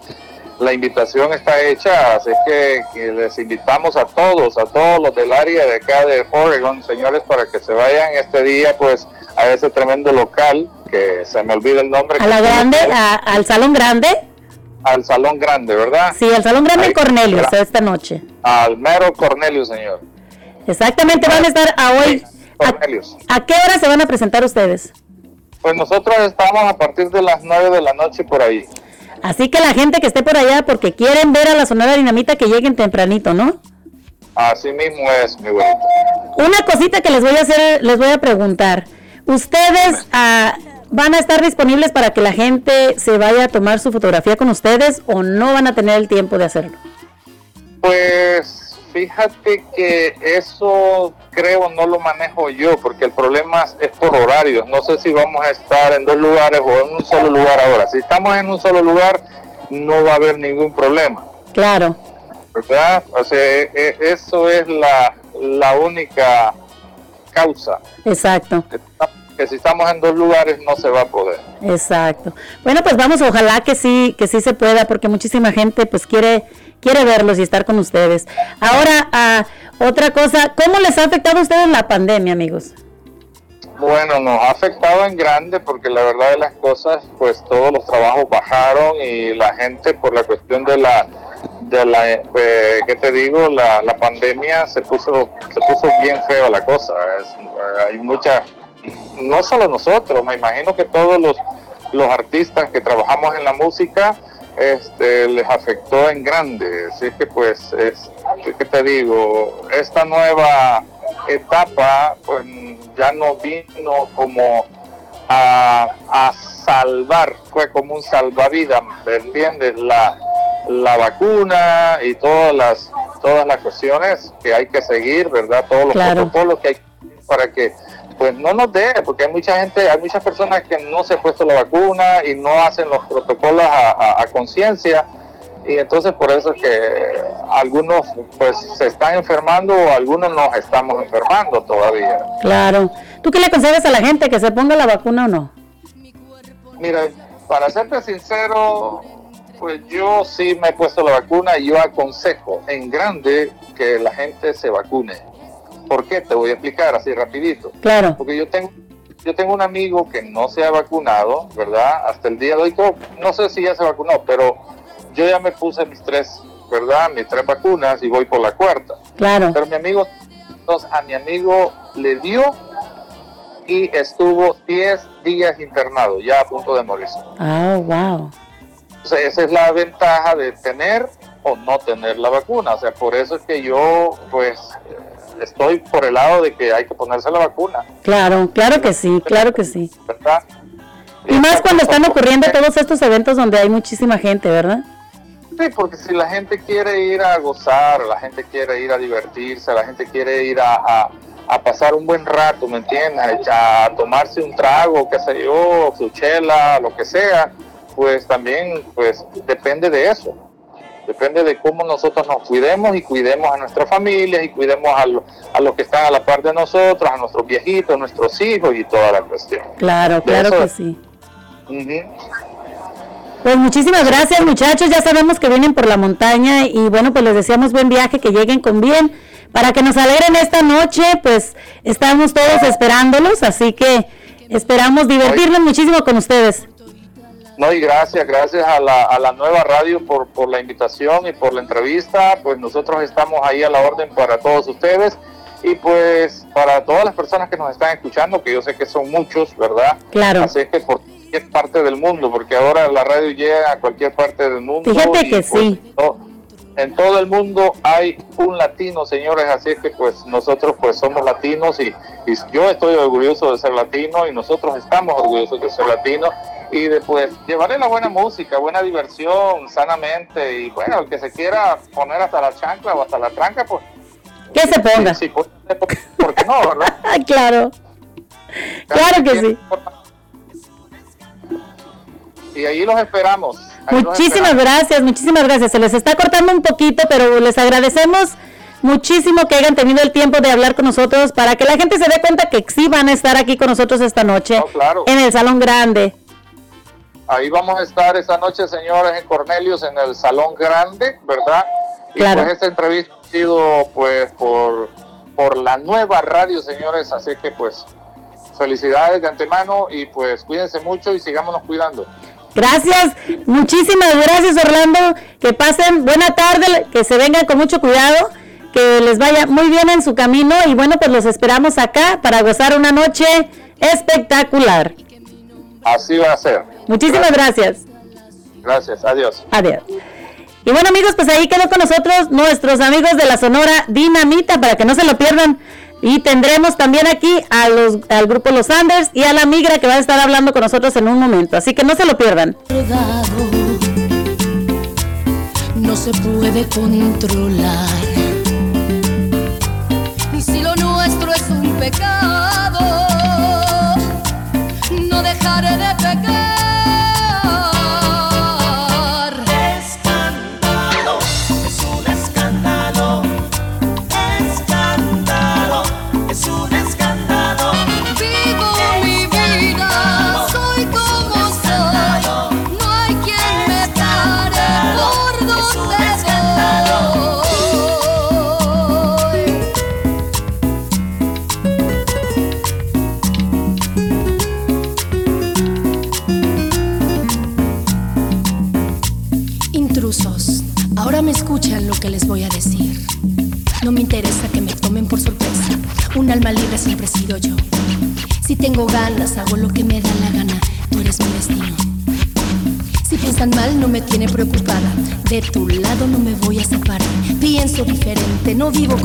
Speaker 10: la invitación está hecha, así que, que les invitamos a todos, a todos los del área de acá de Oregon, señores, para que se vayan este día pues a ese tremendo local, que se me olvida el nombre.
Speaker 3: A la grande, a- al Salón Grande.
Speaker 10: Al Salón Grande, ¿verdad?
Speaker 3: Sí, al Salón Grande
Speaker 10: Ahí,
Speaker 3: Cornelius esta noche.
Speaker 10: Al mero Cornelio, señor.
Speaker 3: Exactamente, van a estar a hoy.
Speaker 10: Cornelius.
Speaker 3: ¿A qué hora se van a presentar ustedes?
Speaker 10: Pues nosotros estamos a partir de las 9 de la noche por ahí.
Speaker 3: Así que la gente que esté por allá porque quieren ver a la Sonora Dinamita que lleguen tempranito, ¿no?
Speaker 10: Así mismo es, mi güerito.
Speaker 3: Una cosita que les voy a hacer, les voy a preguntar. ¿Ustedes ah, van a estar disponibles para que la gente se vaya a tomar su fotografía con ustedes o no van a tener el tiempo de hacerlo?
Speaker 10: Pues fíjate que eso creo no lo manejo yo, porque el problema es por horarios. No sé si vamos a estar en dos lugares o en un solo lugar ahora. Si estamos en un solo lugar, no va a haber ningún problema,
Speaker 3: Claro,
Speaker 10: ¿verdad? O sea, e- e- eso es la, la única causa.
Speaker 3: exacto,
Speaker 10: Que si estamos en dos lugares no se va a poder.
Speaker 3: exacto. Bueno, pues vamos, ojalá que sí, que sí se pueda, porque muchísima gente pues quiere, quiere verlos y estar con ustedes. Ahora, ah, otra cosa, ¿cómo les ha afectado a ustedes la pandemia, amigos?
Speaker 10: Bueno, nos ha afectado en grande porque la verdad de las cosas, pues todos los trabajos bajaron y la gente por la cuestión de la, de la, eh, ¿qué te digo? La, pandemia se puso, se puso bien feo la cosa. Es, eh, hay mucha, no solo nosotros, me imagino que todos los, los artistas que trabajamos en la música, este, les afectó en grande. Así que pues, es, ¿qué te digo? Esta nueva etapa, pues ya no vino como a, a salvar, fue como un salvavidas, ¿me entiendes? La, la vacuna y todas las todas las cuestiones que hay que seguir, ¿verdad? Todos los
Speaker 3: Claro.
Speaker 10: protocolos que hay para que pues no nos dé, porque hay mucha gente, hay muchas personas que no se han puesto la vacuna y no hacen los protocolos a, a- a conciencia y entonces por eso es que algunos pues se están enfermando o algunos nos estamos enfermando todavía.
Speaker 3: Claro. ¿Tú qué le aconsejas a la gente que se ponga la vacuna o no?
Speaker 10: Mira, para serte sincero, pues yo sí me he puesto la vacuna y yo aconsejo en grande que la gente se vacune. ¿Por qué? Te voy a explicar así rapidito.
Speaker 3: Claro.
Speaker 10: Porque yo tengo, yo tengo un amigo que no se ha vacunado, ¿verdad? Hasta el día de hoy, creo- no sé si ya se vacunó, pero yo ya me puse mis tres, ¿verdad? Mis tres vacunas y voy por la cuarta.
Speaker 3: Claro.
Speaker 10: Pero mi amigo, entonces a mi amigo le dio y estuvo 10 días internado, ya a punto de morirse.
Speaker 3: Ah, wow.
Speaker 10: O sea, esa es la ventaja de tener o no tener la vacuna. O sea, por eso es que yo, pues, estoy por el lado de que hay que ponerse la vacuna,
Speaker 3: Claro, claro que sí, claro que sí.
Speaker 10: ¿verdad?
Speaker 3: Y más cuando están ocurriendo todos estos eventos donde hay muchísima gente, ¿verdad?
Speaker 10: Sí, porque si la gente quiere ir a gozar, la gente quiere ir a divertirse, la gente quiere ir a, a- a pasar un buen rato, ¿me entiendes? A tomarse un trago, qué sé yo, su chela, lo que sea, pues también pues depende de eso. Depende de cómo nosotros nos cuidemos y cuidemos a nuestras familias y cuidemos a, lo- a los que están a la par de nosotros, a nuestros viejitos, nuestros hijos y toda la cuestión.
Speaker 3: Claro,
Speaker 10: De
Speaker 3: claro que sí. Pues muchísimas gracias muchachos, ya sabemos que vienen por la montaña y bueno, pues les deseamos buen viaje, que lleguen con bien, para que nos alegren esta noche, pues estamos todos esperándolos, así que esperamos divertirnos muchísimo con ustedes.
Speaker 10: No, y gracias, gracias a la, a la nueva radio por, por la invitación y por la entrevista. Pues nosotros estamos ahí a la orden para todos ustedes y pues para todas las personas que nos están escuchando, que yo sé que son muchos, ¿verdad?
Speaker 3: Claro.
Speaker 10: Así es que por cualquier parte del mundo, porque ahora la radio llega a cualquier parte del mundo.
Speaker 3: Fíjate que
Speaker 10: pues,
Speaker 3: sí.
Speaker 10: En todo el mundo hay un latino, señores, así es que pues nosotros pues somos latinos y, y yo estoy orgulloso de ser latino y nosotros estamos orgullosos de ser latino y después llevaré la buena música, buena diversión, sanamente y bueno, el que se quiera poner hasta la chancla o hasta la tranca, pues
Speaker 3: Que se ponga.
Speaker 10: sí, pues, ¿por, por qué no, verdad?
Speaker 3: claro, claro que sí.
Speaker 10: Y ahí los esperamos. ahí los
Speaker 3: Muchísimas
Speaker 10: esperamos.
Speaker 3: gracias, muchísimas gracias. Se les está cortando un poquito, pero les agradecemos muchísimo que hayan tenido el tiempo de hablar con nosotros para que la gente se dé cuenta que sí van a estar aquí con nosotros esta noche
Speaker 10: No, claro.
Speaker 3: en el Salón Grande.
Speaker 10: Ahí vamos a estar esta noche, señores, en Cornelius, en el Salón Grande, ¿verdad? Y
Speaker 3: Claro.
Speaker 10: pues esta entrevista ha sido pues por, por la nueva radio, señores, así que pues felicidades de antemano y pues cuídense mucho y sigámonos cuidando.
Speaker 3: Gracias, muchísimas gracias Orlando. Que pasen buena tarde, que se vengan con mucho cuidado, que les vaya muy bien en su camino y bueno, pues los esperamos acá para gozar una noche espectacular.
Speaker 10: Así va a ser.
Speaker 3: Muchísimas gracias.
Speaker 10: Gracias, adiós.
Speaker 3: Adiós. Y bueno amigos, pues ahí quedó con nosotros nuestros amigos de la Sonora Dinamita para que no se lo pierdan. Y tendremos también aquí a los, al grupo Los Anders y a la Migra que va a estar hablando con nosotros en un momento. Así que no se lo pierdan.
Speaker 9: no se puede controlar. Y si lo nuestro es un pecado, no dejaré de pecar. No vivo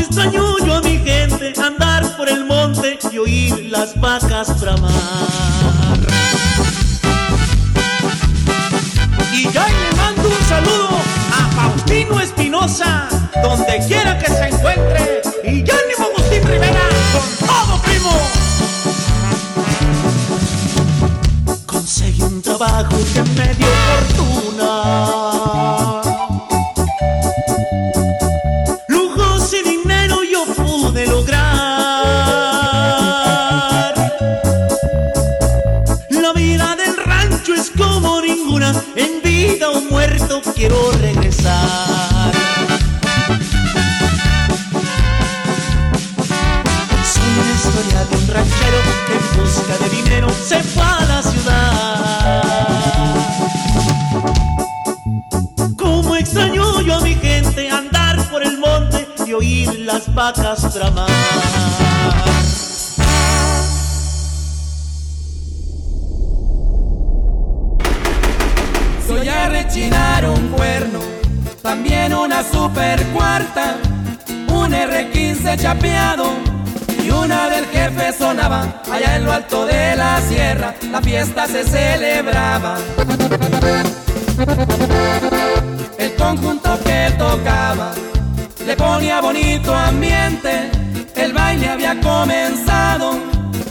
Speaker 5: extraño yo a mi gente andar por el monte y oír las vacas bramar. Y ya le mando un saludo a Faustino Espinosa, donde quiera que se encuentre. Y ya Ánimo Agustín Rivera, con todo primo. Conseguí un trabajo que me dio fortuna. Las vacas bramar.
Speaker 1: Soy a rechinar un cuerno, también una super cuarta, un R15 chapeado y una del jefe sonaba allá en lo alto de la sierra, la fiesta se celebraba. El conjunto que tocaba le ponía bonito ambiente, el baile había comenzado.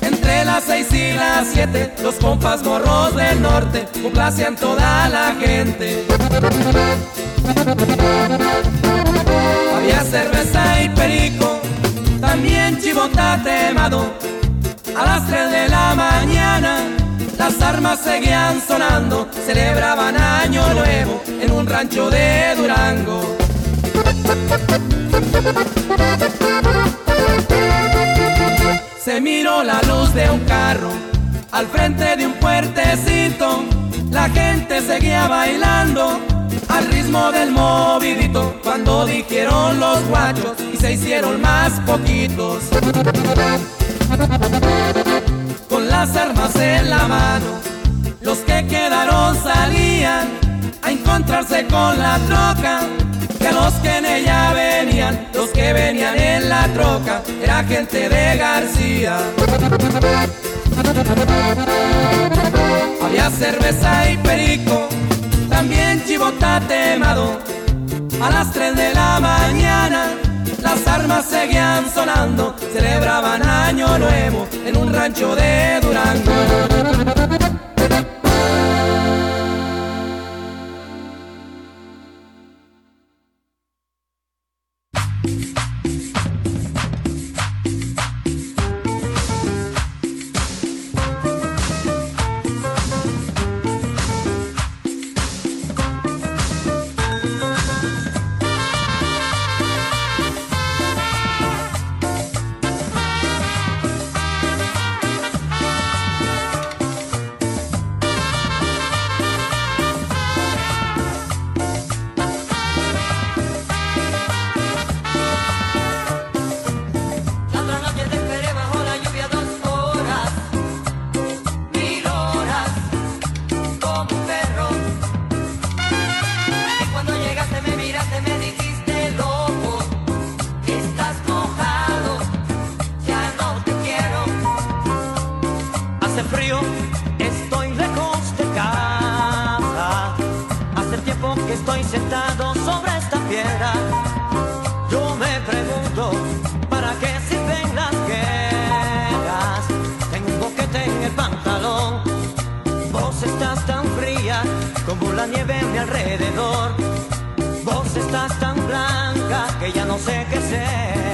Speaker 1: Entre las seis y las siete, los compas morros del norte complacían toda la gente. Había cerveza y perico, también chivota temado. A las tres de la mañana, las armas seguían sonando, celebraban año nuevo en un rancho de Durango. Se miró la luz de un carro al frente de un puertecito. La gente seguía bailando al ritmo del movidito. Cuando dijeron los guachos y se hicieron más poquitos. Con las armas en la mano, los que quedaron salían a encontrarse con la troca. Que los que en ella venían, los que venían en la troca, era gente de García. Había cerveza y perico, también chivota temado. A las 3 de la mañana, las armas seguían sonando, celebraban año nuevo en un rancho de Durango.
Speaker 11: como la nieve en mi alrededor. Vos estás tan blanca que ya no sé qué
Speaker 5: ser.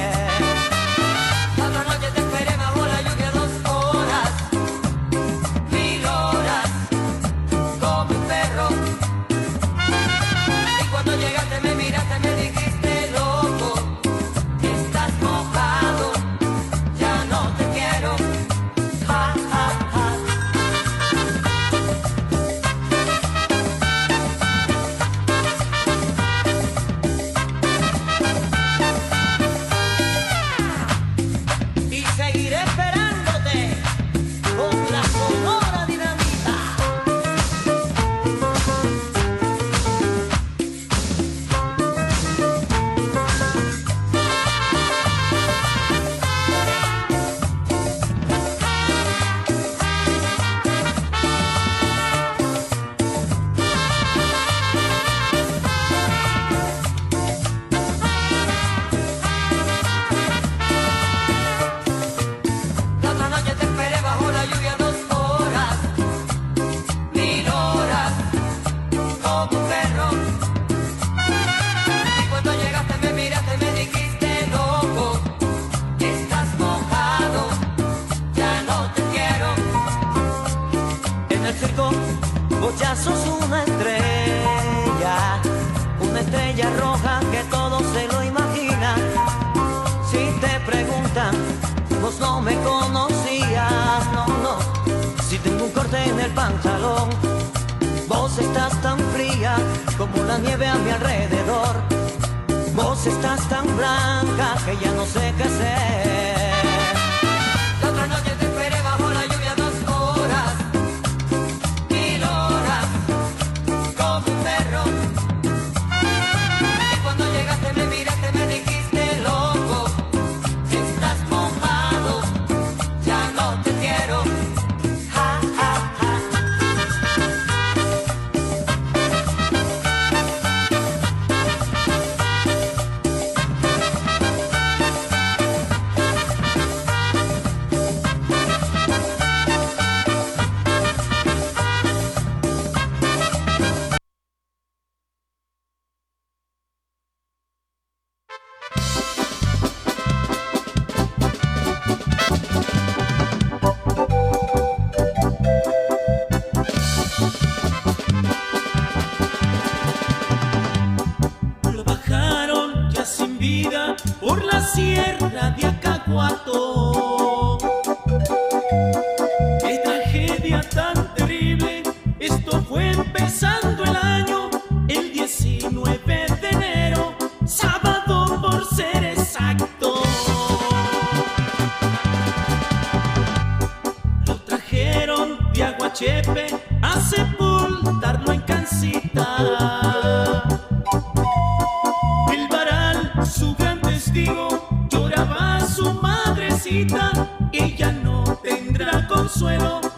Speaker 5: solita, ella no tendrá consuelo.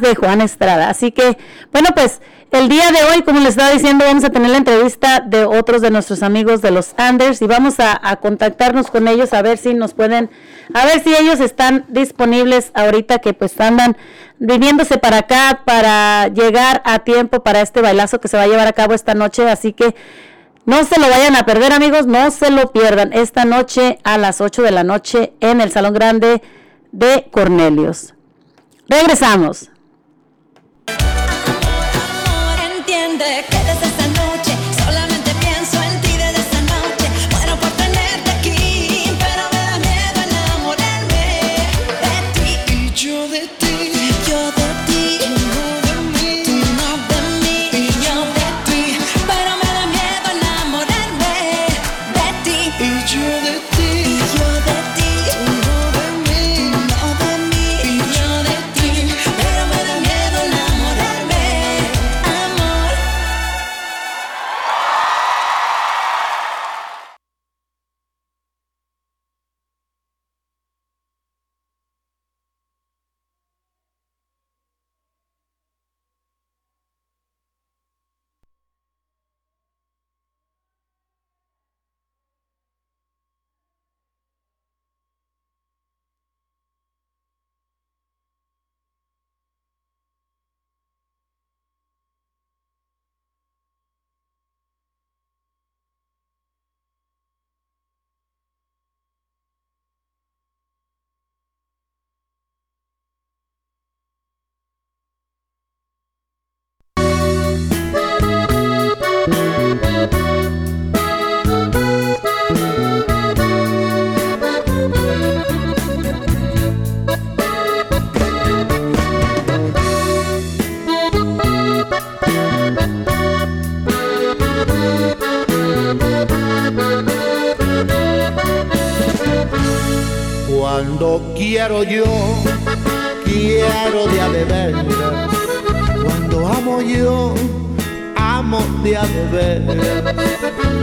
Speaker 5: De Juan Estrada.
Speaker 3: Así que, bueno, pues el día de hoy, como les estaba diciendo, vamos a tener la entrevista de otros de nuestros amigos de los Anders y vamos a, a contactarnos con ellos a ver si nos pueden, a ver si ellos están disponibles ahorita que pues andan viniéndose para acá para llegar a tiempo para este bailazo que se va a llevar a cabo esta noche. Así que no se lo vayan a perder, amigos, no se lo pierdan. Esta noche a las 8 de la noche en el Salón Grande de Cornelius. Regresamos.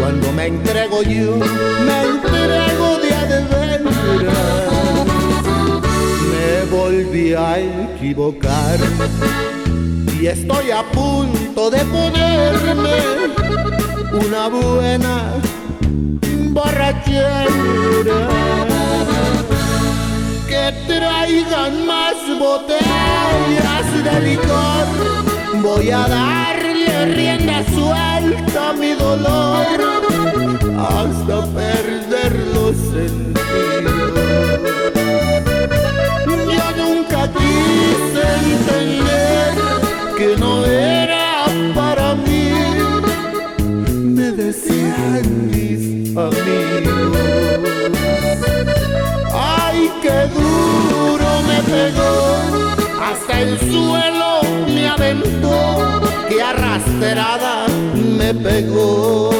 Speaker 12: Cuando me entrego yo, me entrego de a de veras. Me volví a equivocar y estoy a punto de ponerme una buena borrachera que traigan más botellas de licor. Voy a darle rienda suelta mi dolor hasta perder los sentidos. Yo nunca quise entender que no era para mí, me decían mis amigos. Ay, qué duro me pegó, hasta el suelo me aventó, arrastrada me pegó.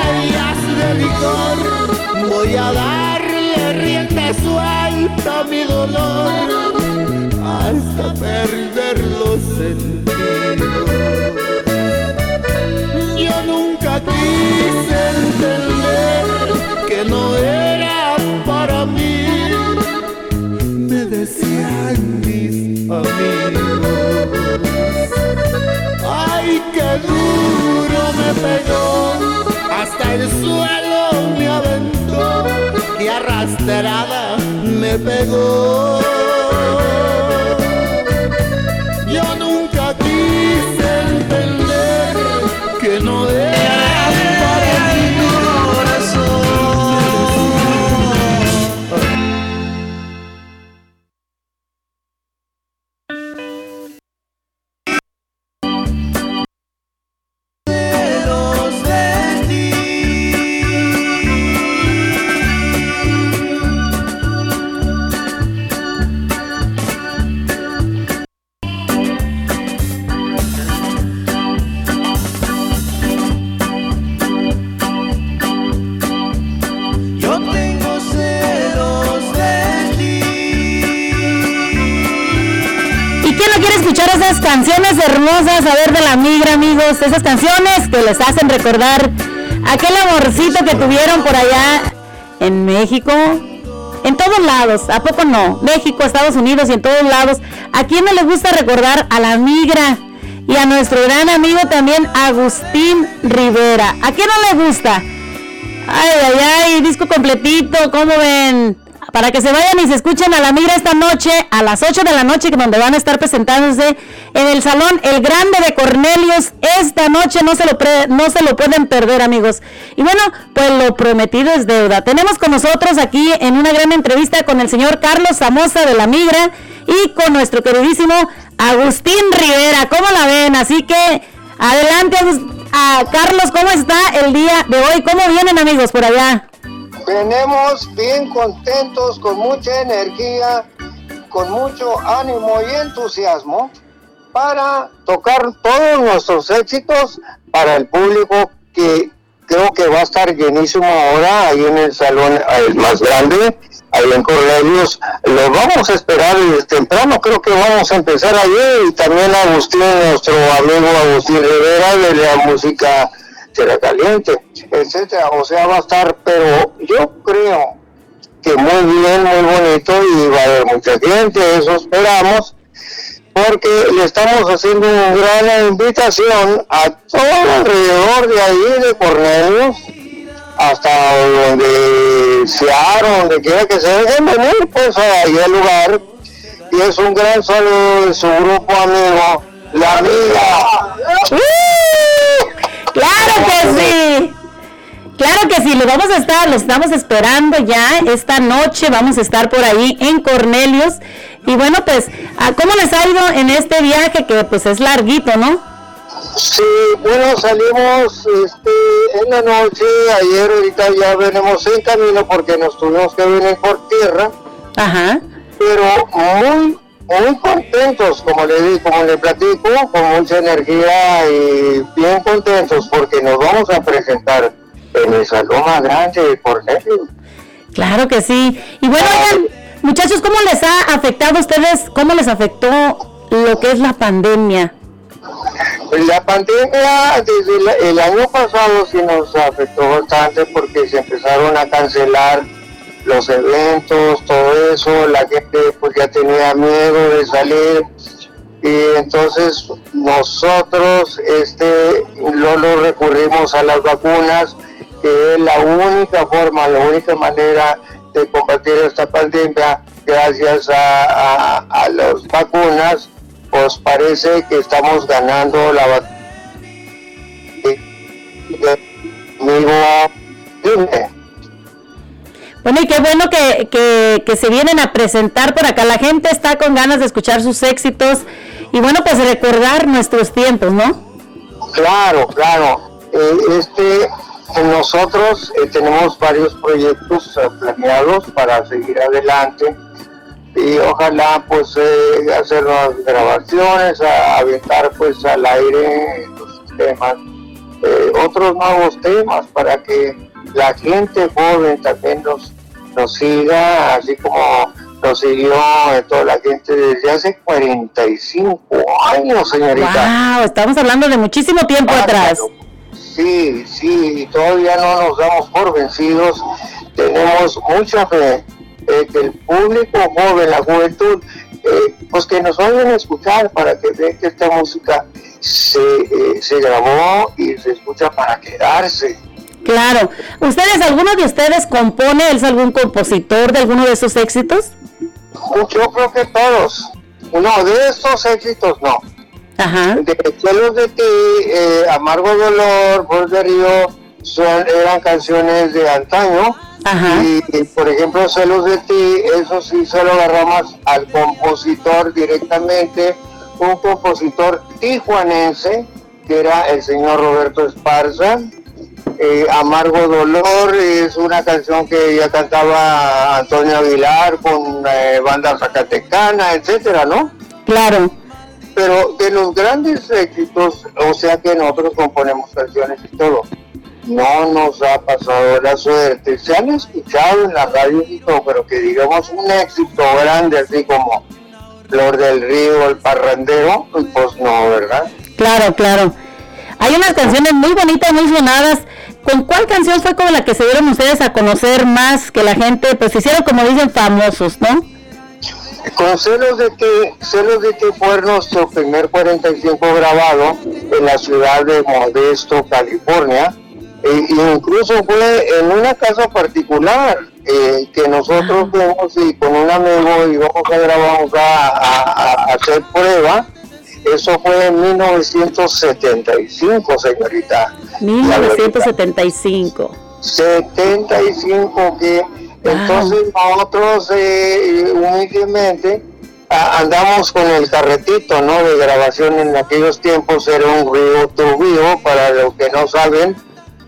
Speaker 12: Botellas de licor. Voy a darle rienda suelta a mi dolor hasta perder los sentidos. Yo nunca quise entender que no era para mí, me decían mis amigos. Ay, qué duro me pegó, el suelo me aventó y arrastrada me pegó.
Speaker 3: Hermosas, a ver de la migra, amigos? Esas canciones que les hacen recordar aquel amorcito que tuvieron por allá en México. En todos lados, ¿a poco no? México, Estados Unidos y en todos lados. ¿A quién no le gusta recordar a la migra? Y a nuestro gran amigo también, Agustín Rivera. ¿A quién no le gusta? Ay, ay, ay, disco completito, ¿cómo ven? Para que se vayan y se escuchen a la migra esta noche, a las 8 de la noche, donde van a estar presentándose en el Salón El Grande de Cornelius. Esta noche no se lo, pre- no se lo pueden perder, amigos. Y bueno, pues lo prometido es deuda. Tenemos con nosotros aquí en una gran entrevista con el señor Carlos Samosa de la migra y con nuestro queridísimo Agustín Rivera. ¿Cómo la ven? Así que adelante, a Carlos, ¿cómo está el día de hoy? ¿Cómo vienen, amigos, por allá?
Speaker 13: Venimos bien contentos, con mucha energía, con mucho ánimo y entusiasmo para tocar todos nuestros éxitos para el público que creo que va a estar llenísimo ahora ahí en el salón más grande, ahí en Cornelius. Lo vamos a esperar desde temprano, creo que vamos a empezar ayer y también Agustín, nuestro amigo Agustín Rivera de la música será caliente, etcétera. O sea, va a estar, pero yo creo que muy bien, muy bonito y va a haber mucha gente, eso esperamos, porque le estamos haciendo una gran invitación a todo alrededor de ahí de Cornelius, hasta donde Seattle, donde quiera que se dejen venir, pues ahí al lugar. Y es un gran saludo de su grupo amigo, La Amiga.
Speaker 3: ¡Claro que sí! Claro que sí, lo vamos a estar, lo estamos esperando ya esta noche, vamos a estar por ahí en Cornelius. Y bueno, pues, ¿a ¿cómo les ha ido en este viaje que pues es larguito, no?
Speaker 13: Sí, bueno, salimos este, en la noche, ayer ahorita ya venimos en camino porque nos tuvimos que venir por tierra.
Speaker 3: Ajá.
Speaker 13: Pero muy, muy contentos, como le di, como le platico, con mucha energía y bien contentos porque nos vamos a presentar en el salón grande de Cornelio.
Speaker 3: Claro que sí. Y bueno, muchachos, ¿cómo les ha afectado a ustedes? ¿Cómo les afectó lo que es la pandemia?
Speaker 13: La pandemia desde el, el año pasado sí nos afectó bastante porque se empezaron a cancelar los eventos, todo eso, la gente pues ya tenía miedo de salir y entonces nosotros este no lo recurrimos a las vacunas que es la única forma, la única manera de combatir esta pandemia gracias a, a, a las vacunas pues parece que estamos ganando la vacuna.
Speaker 3: Bueno, y qué bueno que, que, que se vienen a presentar por acá. La gente está con ganas de escuchar sus éxitos y bueno, pues recordar nuestros tiempos, ¿no?
Speaker 13: Claro, claro. Eh, este, nosotros eh, tenemos varios proyectos eh, planeados para seguir adelante y ojalá pues eh, hacer las grabaciones, a, aventar pues al aire los sistemas eh, otros nuevos temas para que la gente joven también nos, nos siga, así como nos siguió toda la gente desde hace 45 años, señorita.
Speaker 3: Wow, estamos hablando de muchísimo tiempo atrás.
Speaker 13: Sí, sí, todavía no nos damos por vencidos. Tenemos mucha fe eh, que el público joven, la juventud, eh, pues que nos vayan a escuchar para que vean que esta música se, eh, se grabó y se escucha para quedarse.
Speaker 3: Claro. ¿Ustedes, alguno de ustedes compone, es algún compositor de alguno de esos éxitos?
Speaker 13: Yo creo que todos. No, de estos éxitos no.
Speaker 3: Ajá.
Speaker 13: De Celos de ti, eh, Amargo Dolor, Voz de Río, son, eran canciones de antaño. Y, y, por ejemplo, Celos de ti, eso sí se lo agarramos al compositor directamente, un compositor tijuanense, que era el señor Roberto Esparza. Eh, Amargo Dolor es una canción que ya cantaba Antonio Aguilar con eh, banda zacatecana, etcétera, ¿no?
Speaker 3: Claro.
Speaker 13: Pero de los grandes éxitos, o sea que nosotros componemos canciones y todo, no nos ha pasado la suerte. Se han escuchado en la radio y todo, pero que digamos un éxito grande, así como Flor del Río, El Parrandero, pues no, ¿verdad?
Speaker 3: Claro, claro. Hay unas canciones muy bonitas, muy sonadas. ¿Con cuál canción fue con la que se dieron ustedes a conocer más que la gente, pues se hicieron como dicen famosos, ¿no?
Speaker 13: Con celos de que, celos de que fue nuestro primer 45 grabado en la ciudad de Modesto, California, e incluso fue en una casa particular eh, que nosotros fuimos y con un amigo íbamos a grabar, a, a- a hacer prueba. Eso fue en 1975, señorita.
Speaker 3: 1975.
Speaker 13: 75 que entonces nosotros eh, humildemente a- andamos con el carretito no de grabación en aquellos tiempos era un río turbio para los que no saben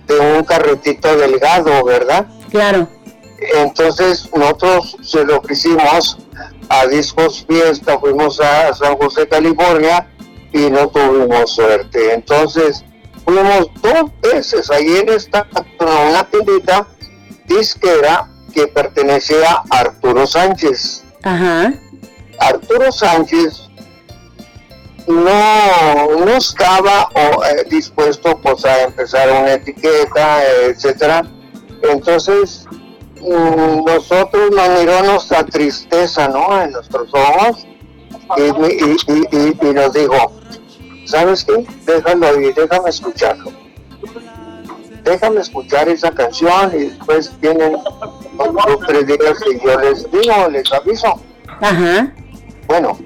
Speaker 13: de un carretito delgado verdad
Speaker 3: claro.
Speaker 13: Entonces nosotros se lo quisimos a Discos Fiesta fuimos a San José California y no tuvimos suerte. Entonces fuimos dos veces ahí en esta una tiendita disquera que pertenecía a Arturo Sánchez.
Speaker 3: Ajá.
Speaker 13: Arturo Sánchez no, no estaba eh, dispuesto pues, a empezar una etiqueta, etcétera. Entonces mm, nosotros nos miró nuestra tristeza, ¿no? En nuestros ojos y, y- y- y- y nos dijo, ¿sabes qué? Déjalo ahí, déjame escucharlo. Déjame escuchar esa canción y después vienen dos tres días y yo les digo, les aviso.
Speaker 3: Ajá.
Speaker 13: Bueno,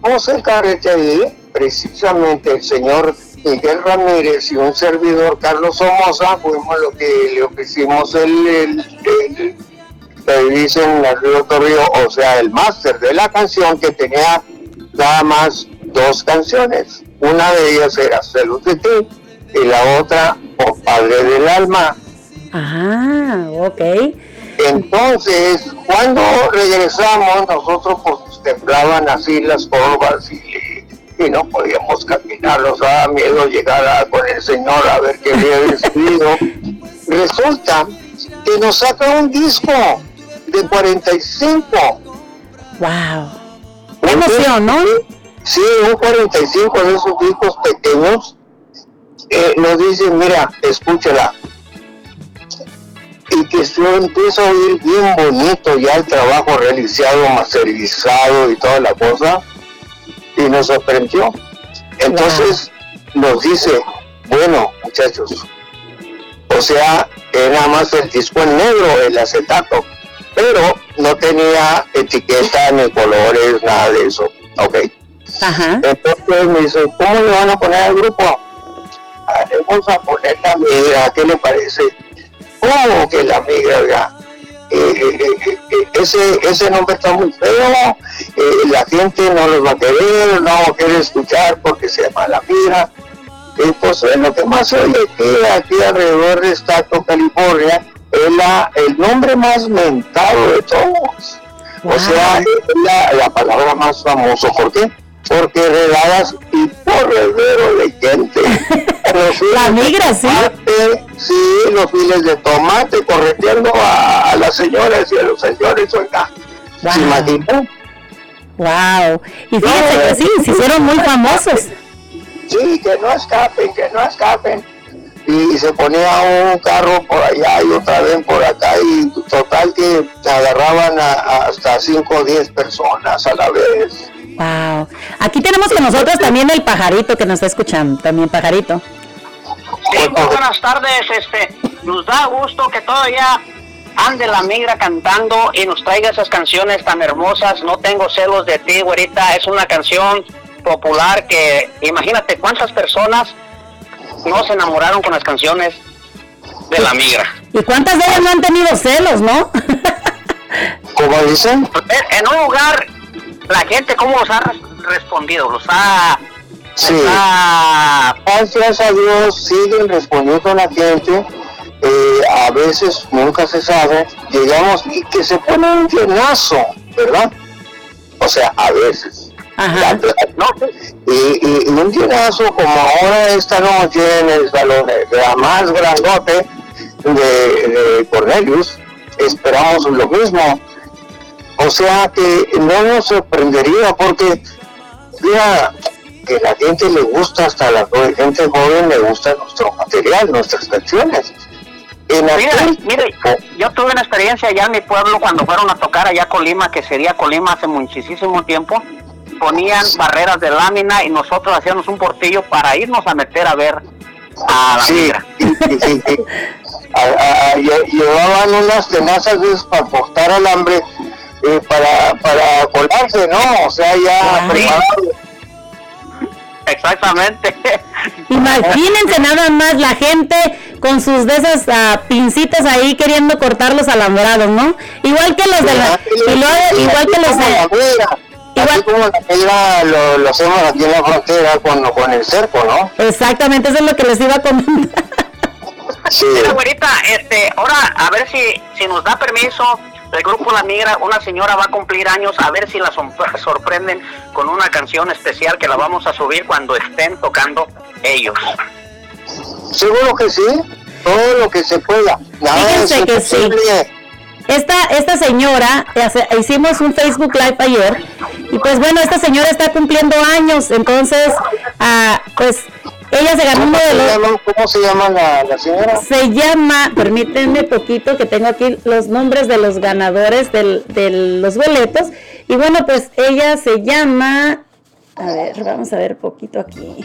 Speaker 13: vamos a carrete ahí, precisamente el señor Miguel Ramírez y un servidor Carlos Somoza fuimos lo que le ofrecimos el, el, el- le dicen Río Torrio, o sea, el máster de la canción que tenía nada más dos canciones. Una de ellas era Salud de ti y la otra, Padre del Alma.
Speaker 3: Ah, ok.
Speaker 13: Entonces, cuando regresamos, nosotros pues temblaban así las corvas y, y no podíamos caminar, nos daba miedo llegar a- con el Señor a ver qué había decidido. Resulta que nos saca un disco de 45.
Speaker 3: ¡Wow! ¡Qué emoción, ¿no?
Speaker 13: Sí, un 45 de esos discos pequeños. Eh, nos dicen, mira, escúchela. Y que yo empiezo a oír bien bonito ya el trabajo realizado, masterizado y toda la cosa. Y nos sorprendió. Entonces nos dice, bueno, muchachos, o sea, que nada más el disco en negro, el acetato, pero no tenía etiqueta ni colores, nada de eso. Ok.
Speaker 3: Ajá.
Speaker 13: Entonces me dice, ¿cómo le van a poner al grupo? "Ah, le vamos a poner la migra, ¿qué le parece? ¿Cómo que la migra? oiga? Eh, eh, eh, eh, ese, ese nombre está muy feo, la gente no los va a querer, no querer escuchar porque se llama la migra. Y pues es lo que más se oye aquí, aquí alrededor de Stato, California, es la, el nombre más mentado de todos. O sea, es la, la palabra más famosa. ¿Por qué? Porque regadas y corredero de gente.
Speaker 3: La migra, sí.
Speaker 13: tomate, sí, los files de tomate correteando a, a las señoras y a los señores, oiga. ¿Se imaginan?
Speaker 3: Wow. Y fíjense que sí, se hicieron muy famosos.
Speaker 13: Sí, que no escapen, que no escapen. Y se ponía un carro por allá y otra vez por acá y total que se agarraban a- a hasta 5 o 10 personas a la vez.
Speaker 3: Wow. Aquí tenemos con nosotros también el pajarito que nos está escuchando. También pajarito.
Speaker 14: Sí, muy buenas tardes. Este, nos da gusto que todavía ande la migra cantando y nos traiga esas canciones tan hermosas. No tengo celos de ti, güerita. Es una canción popular que, imagínate cuántas personas no se enamoraron con las canciones de la migra.
Speaker 3: ¿Y cuántas de ellas no han tenido celos, no?
Speaker 13: ¿Cómo dicen?
Speaker 14: En un lugar, la gente, ¿cómo los ha res- respondido? Los ha...
Speaker 13: Sí.
Speaker 14: los ha-
Speaker 13: Gracias a Dios siguen respondiendo a la gente. eh, a veces nunca se sabe. Llegamos y que se pone un llenazo, ¿verdad? O sea, a veces. La- Y, y- y un llenazo como ahora esta noche en el salón de de la más grandote de, de Cornelius, esperamos lo mismo. O sea que no nos sorprendería porque, mira, que la gente le gusta, hasta la gente joven le gusta nuestro material, nuestras canciones. Aquel-
Speaker 14: mire, yo tuve una experiencia allá en mi pueblo cuando fueron a tocar allá a Colima, que sería Colima hace muchísimo tiempo. Ponían barreras de lámina y nosotros hacíamos un portillo para irnos a meter a ver a la
Speaker 13: Sí,
Speaker 14: migra.
Speaker 13: a- a- a- lle- llevaban unas tenazas para cortar alambre eh, para, para colarse, ¿no? O sea, ya preparado.
Speaker 14: Exactamente.
Speaker 3: Imagínense nada más la gente con sus de esas ah, pincitas ahí queriendo cortar los alambrados, ¿no? Igual que los de la... y luego- igual que los de...
Speaker 13: Así como la migra lo, lo hacemos aquí en la frontera con, con el cerco, ¿no?
Speaker 3: Exactamente, eso es lo que les iba a comentar.
Speaker 14: Mira, güerita, este, ahora a ver si, si nos da permiso el grupo La Migra, una señora va a cumplir años, a ver si la sor- sorprenden con una canción especial que la vamos a subir cuando estén tocando ellos.
Speaker 13: Seguro que sí, todo lo que se pueda.
Speaker 3: Fíjense que sí. Esta, esta señora, hicimos un Facebook Live ayer, y pues bueno, esta señora está cumpliendo años, entonces, ah, pues ella se ganó uno de los...
Speaker 13: ¿Cómo se llama la, la señora?
Speaker 3: Se llama, permítanme poquito que tengo aquí los nombres de los ganadores del- de los boletos, y bueno, pues ella se llama, a ver, vamos a ver poquito aquí.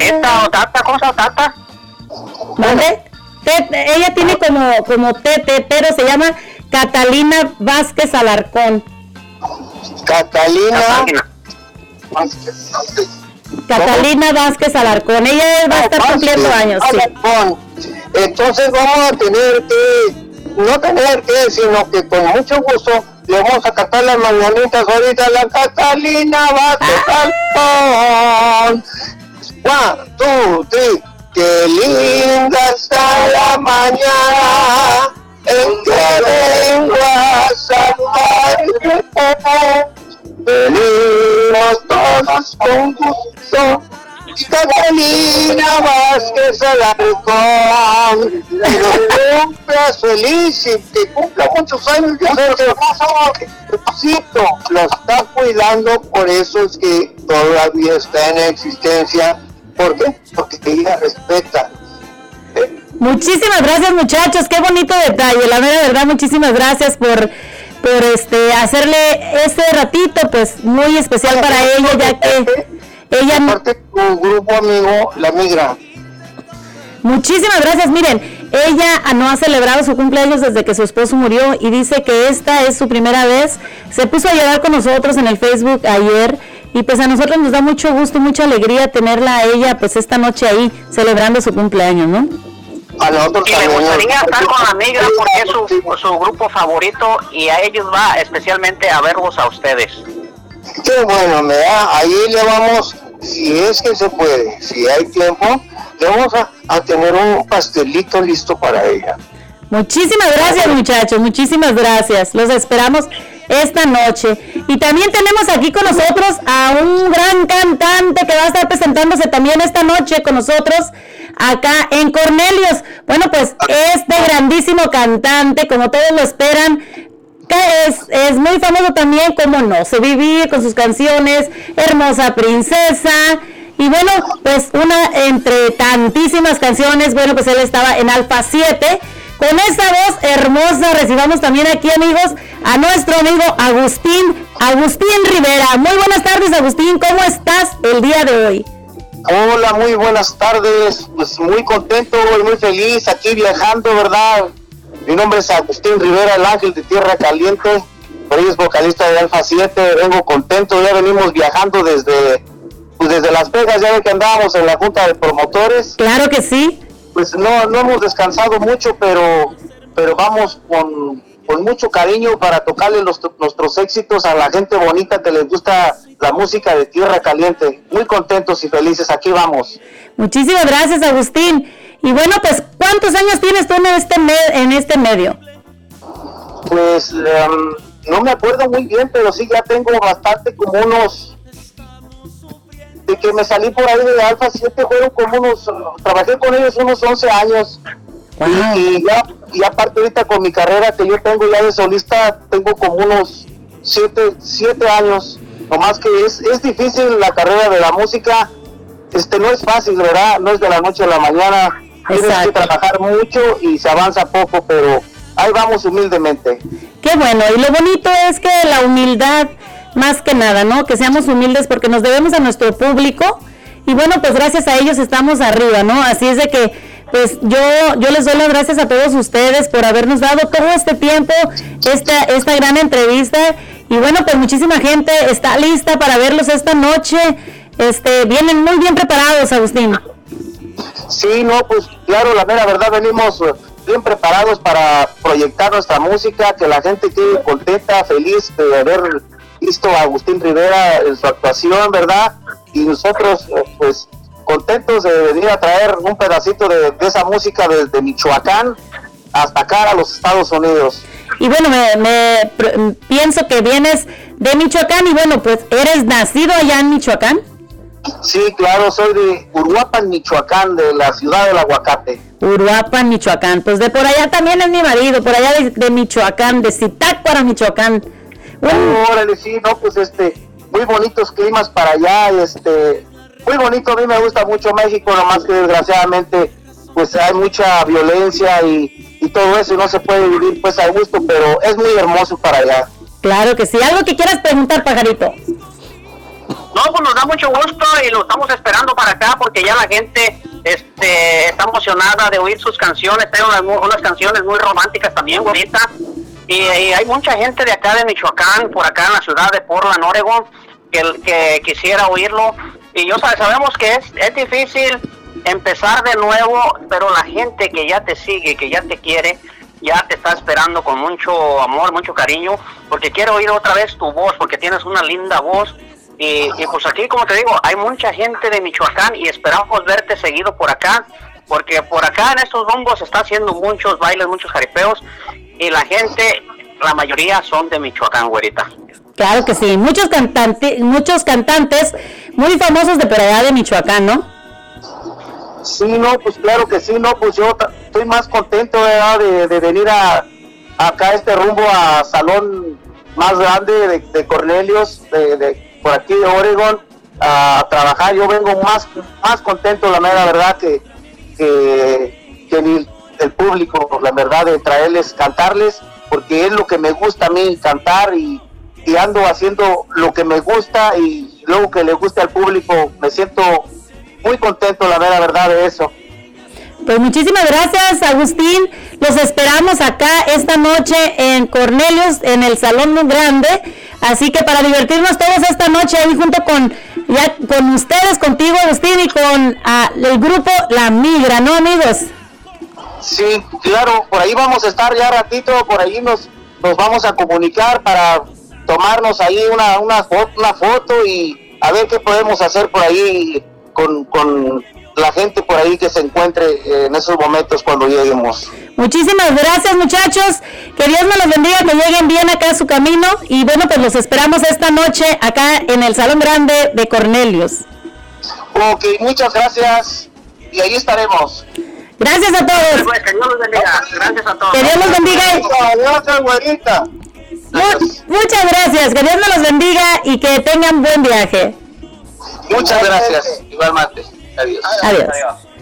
Speaker 14: Esta tata, cosa tata.
Speaker 3: ¿Vale? Tete, ella tiene como, como Tete, pero se llama Catalina Vázquez Alarcón.
Speaker 13: Catalina.
Speaker 3: Catalina Vázquez Alarcón. Ella va a estar cumpliendo años, sí.
Speaker 13: Entonces vamos a tener que, no tener que, sino que con mucho gusto le vamos a cantar las mañanitas ahorita a la Catalina Vázquez Alarcón. One, two, three. Qué linda está la mañana en que vengo a saludarte. Venimos todos con gusto. Catalina Vázquez Alarcón. Que lo cumplas feliz y que cumpla muchos años. Ya sé que lo está cuidando, por eso es que todavía está en existencia. ¿Por qué? Porque ella respeta.
Speaker 3: Muchísimas gracias muchachos, qué bonito detalle, la verdad, muchísimas gracias por, por este hacerle este ratito pues muy especial para ella ya que ella
Speaker 13: un grupo amigo la migra
Speaker 3: Muchísimas gracias. Miren, ella no ha celebrado su cumpleaños desde que su esposo murió y dice que esta es su primera vez. Se puso a llorar con nosotros en el Facebook ayer y pues a nosotros nos da mucho gusto, mucha alegría tenerla a ella pues esta noche ahí celebrando su cumpleaños, ¿no?
Speaker 13: A nosotros
Speaker 14: Y me gustaría estar con la migra porque es su, su grupo favorito y a ellos va especialmente a verlos a ustedes.
Speaker 13: Qué bueno, me da. Ahí le vamos, si es que se puede, si hay tiempo, le vamos a, a tener un pastelito listo para ella.
Speaker 3: Muchísimas gracias muchachos, muchísimas gracias. Los esperamos esta noche. Y también tenemos aquí con nosotros a un gran cantante que va a estar presentándose también esta noche con nosotros acá en Cornelius. Bueno, pues este grandísimo cantante, como todos lo esperan, es, es muy famoso también, como no, se vivir con sus canciones, Hermosa Princesa. Y bueno, pues una entre tantísimas canciones, bueno, pues él estaba en Alfa 7. Con esa voz hermosa recibamos también aquí, amigos, a nuestro amigo Agustín, Agustín Rivera. Muy buenas tardes, Agustín, ¿cómo estás el día de hoy?
Speaker 15: Hola, muy buenas tardes. Pues muy contento y muy feliz aquí viajando, ¿verdad? Mi nombre es Agustín Rivera, el ángel de Tierra Caliente. Por ahí es vocalista de Alfa 7. Vengo contento, ya venimos viajando desde, pues desde Las Vegas, ya que andábamos en la junta de promotores.
Speaker 3: Claro que sí.
Speaker 15: Pues no, no hemos descansado mucho, pero, pero vamos con, con mucho cariño para tocarle los- nuestros éxitos a la gente bonita que les gusta la música de Tierra Caliente. Muy contentos y felices, aquí vamos.
Speaker 3: Muchísimas gracias, Agustín. Y bueno, pues, ¿cuántos años tienes tú en este, en este medio?
Speaker 15: Pues em, no me acuerdo muy bien, pero sí ya tengo bastante, como unos... De que me salí por ahí de Alfa 7 fueron como unos... Trabajé con ellos unos 11 años. Y, y ya, y aparte ahorita con mi carrera que yo tengo ya de solista, tengo como unos 7 siete años. Nomás que es, es difícil la carrera de la música. Este no es fácil, ¿verdad? No es de la noche a la mañana. Tienes que trabajar mucho y se avanza poco, pero ahí vamos humildemente.
Speaker 3: Qué bueno, y lo bonito es que la humildad, más que nada, ¿no? Que seamos humildes porque nos debemos a nuestro público y bueno, pues gracias a ellos estamos arriba, ¿no? Así es de que, pues yo, yo les doy las gracias a todos ustedes por habernos dado todo este tiempo, esta, esta gran entrevista y bueno, pues muchísima gente está lista para verlos esta noche, este, vienen muy bien preparados, Agustín.
Speaker 15: Sí, no, pues claro, la mera verdad venimos eh, bien preparados para proyectar nuestra música, que la gente quede contenta, feliz de haber visto a Agustín Rivera en su actuación, ¿verdad? Y nosotros, eh, pues, contentos de venir a traer un pedacito de, de esa música desde Michoacán hasta acá a los Estados Unidos.
Speaker 3: Y bueno, me, pienso que vienes de Michoacán y bueno, pues eres nacido allá en Michoacán.
Speaker 15: Sí, claro, soy de Uruapan, Michoacán, de la ciudad del aguacate.
Speaker 3: Uruapan, Michoacán. Pues de por allá también es mi marido, por allá de, de Michoacán, de Zitácuara, Michoacán.
Speaker 15: Órale, sí, no, pues este, muy bonitos climas para allá, este, muy bonito, a mí me gusta mucho México, nomás que desgraciadamente, pues hay mucha violencia y, y todo eso, y no se puede vivir pues a gusto, pero es muy hermoso para allá.
Speaker 3: Claro que sí. Algo que quieras preguntar, pajarito.
Speaker 14: No, pues nos da mucho gusto y lo estamos esperando para acá porque ya la gente este, está emocionada de oír sus canciones. Hay unas, canciones muy románticas también, bonita. Y, y hay mucha gente de acá de Michoacán, por acá en la ciudad de Portland, Oregon, que, que quisiera oírlo. Y yo sa- sabemos que es, es difícil empezar de nuevo, pero la gente que ya te sigue, que ya te quiere, ya te está esperando con mucho amor, mucho cariño, porque quiere oír otra vez tu voz, porque tienes una linda voz. Y, y pues aquí, como te digo, hay mucha gente de Michoacán y esperamos verte seguido por acá, porque por acá en estos rumbos se está haciendo muchos bailes, muchos jaripeos, y la gente, la mayoría son de Michoacán, güerita.
Speaker 3: Claro que sí. Muchos cantantes, muchos cantantes muy famosos de por allá de Michoacán, ¿no?
Speaker 15: Sí, no, pues claro que sí, no, pues yo estoy más contento de, venir a acá a este rumbo a salón más grande de, de Cornelius, de, por aquí de Oregon, a trabajar. Yo vengo más, más contento, la mera verdad, que, que, ni el público, la verdad, de traerles, cantarles, porque es lo que me gusta a mí, cantar y, y ando haciendo lo que me gusta y luego que le guste al público, me siento muy contento, la mera verdad de eso.
Speaker 3: Pues muchísimas gracias, Agustín. Los esperamos acá esta noche en Cornelius, en el Salón muy Grande. Así que para divertirnos todos esta noche ahí junto con ya con ustedes, contigo, Agustín, y con ah, el grupo La Migra, ¿no, amigos?
Speaker 15: Sí, claro, por ahí vamos a estar ya ratito, por ahí nos, nos vamos a comunicar para tomarnos ahí una, una, foto, una foto y a ver qué podemos hacer por ahí con, con la gente por ahí que se encuentre en esos momentos cuando lleguemos.
Speaker 3: Muchísimas gracias, muchachos. Que Dios me los bendiga, que lleguen bien acá a su camino. Y bueno, pues los esperamos esta noche acá en el Salón Grande de Cornelius.
Speaker 15: Ok, muchas gracias. Y ahí estaremos.
Speaker 3: Gracias a todos.
Speaker 14: Pues, que Dios los bendiga. Gracias a todos.
Speaker 3: Que Dios los bendiga.
Speaker 13: Adiós, güerita.
Speaker 3: Mu- muchas gracias. Que Dios me los bendiga y que tengan buen viaje.
Speaker 15: Muchas gracias. Igualmente. Adiós.
Speaker 3: Adiós.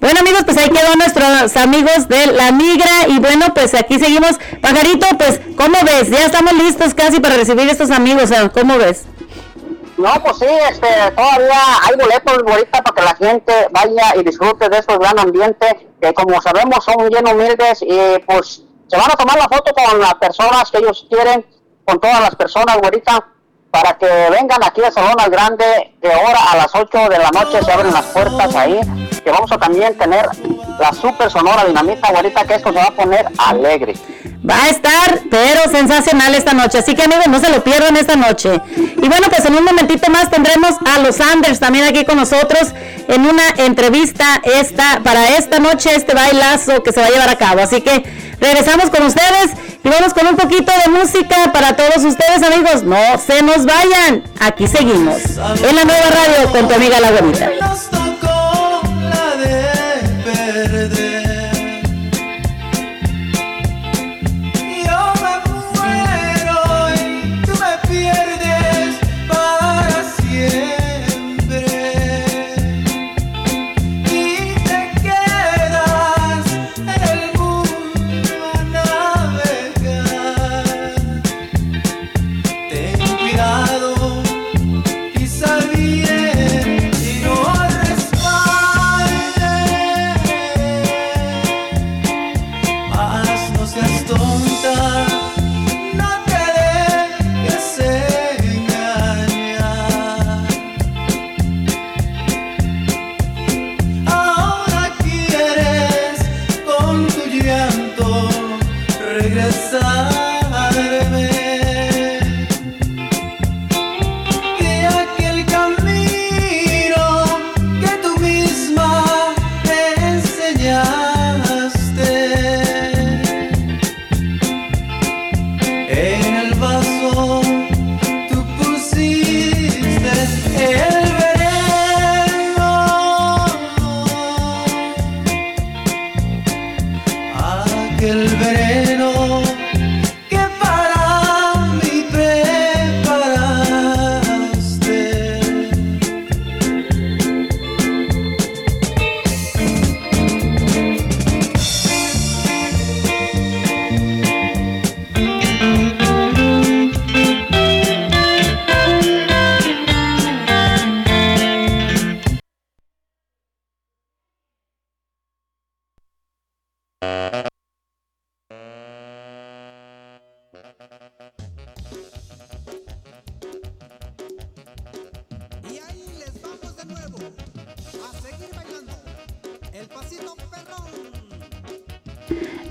Speaker 3: Bueno amigos, pues ahí quedó nuestros amigos de La Migra y bueno, pues aquí seguimos. Pajarito, pues, ¿cómo ves? Ya estamos listos casi para recibir estos amigos, ¿eh? ¿cómo ves?
Speaker 14: No, pues sí, este, todavía hay boletos ahorita para que la gente vaya y disfrute de estos gran ambientes que como sabemos son bien humildes y pues se van a tomar la foto con las personas que ellos quieren, con todas las personas ahorita para que vengan aquí al Salón al Grande de ahora a las 8 de la noche se abren las puertas ahí que vamos a también tener la super sonora dinamita ahorita que esto se va a poner alegre.
Speaker 3: Va a estar, pero sensacional esta noche. Así que amigos, no se lo pierdan esta noche. Y bueno, pues en un momentito más tendremos a los Anders también aquí con nosotros en una entrevista esta, para esta noche, este bailazo que se va a llevar a cabo. Así que regresamos con ustedes y vamos con un poquito de música para todos ustedes, amigos. No se nos vayan. Aquí seguimos. En la nueva radio con tu amiga La Bonita.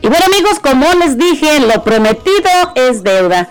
Speaker 11: Y
Speaker 3: bueno amigos, como les dije, lo prometido es deuda.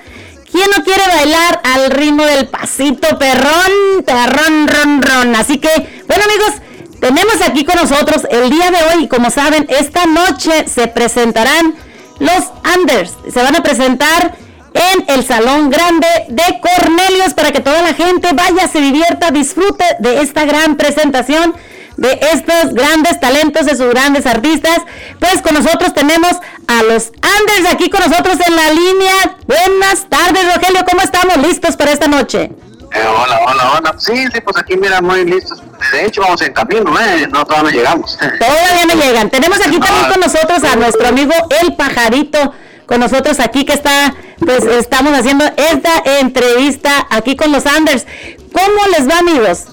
Speaker 3: ¿Quién no quiere bailar al ritmo del pasito perrón, perrón, ron, ron? Así que, bueno amigos, tenemos aquí con nosotros el día de hoy, como saben, esta noche se presentarán los Anders. Se van a presentar en el Salón Grande de Cornelius para que toda la gente vaya, se divierta, disfrute de esta gran presentación de estos grandes talentos, de sus grandes artistas. Pues con nosotros tenemos a los Anders aquí con nosotros en la línea. Buenas tardes, Rogelio, ¿cómo estamos? ¿Listos para esta noche?
Speaker 15: Eh, hola, hola, hola. Sí, sí, pues aquí mira, muy listos. De hecho, vamos en camino, ¿eh? No, todavía no llegamos.
Speaker 3: Todavía no llegan. Tenemos aquí también con nosotros a nuestro amigo El Pajarito, con nosotros aquí que está, pues estamos haciendo esta entrevista aquí con los Anders. ¿Cómo les va, amigos?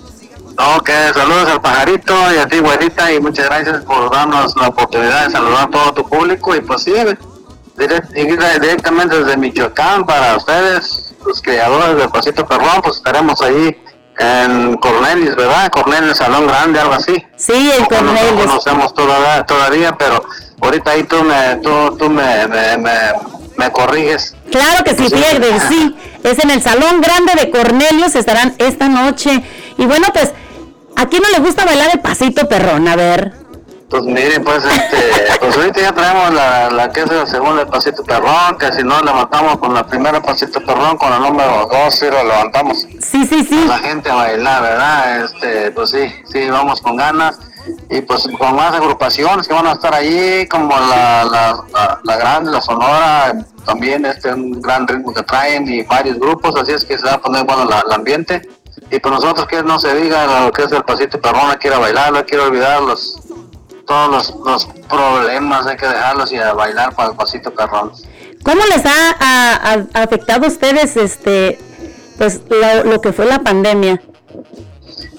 Speaker 15: Ok, saludos al pajarito y a ti, güerita, y muchas gracias por darnos la oportunidad de saludar a todo tu público. Y pues sí, direct- direct- directamente desde Michoacán para ustedes, los creadores del Pasito Perrón, pues estaremos ahí en Cornelis, ¿verdad? Cornelis Salón Grande, algo así.
Speaker 3: Sí, en
Speaker 15: No
Speaker 3: Cornelius.
Speaker 15: conocemos todavía, todavía, pero ahorita ahí tú me, tú, tú me, me, me, me corriges.
Speaker 3: Claro que sí, pierden, sí. Es en el Salón Grande de Cornelius, estarán esta noche. Y bueno, pues, ¿a quién no le gusta bailar el pasito perrón? A ver.
Speaker 6: Pues mire, pues este, pues ahorita ya traemos la, la que es el segundo el pasito perrón, que si no levantamos con la primera pasito perrón, con el número dos sí lo levantamos.
Speaker 3: Sí, sí, sí.
Speaker 6: La gente a bailar, ¿verdad? Este, pues sí, sí, vamos con ganas. Y pues con más agrupaciones que van a estar allí, como la, la, la, la Grande, la Sonora, también este un gran ritmo que traen y varios grupos, así es que se va a poner bueno la- el ambiente. Y pues nosotros que no se diga lo que es el pasito perrón, hay que ir a bailar, hay que ir a olvidar los, todos los, los problemas, hay que dejarlos y a bailar para el pasito perrón.
Speaker 3: ¿Cómo les ha, afectado a ustedes este pues lo que fue la pandemia?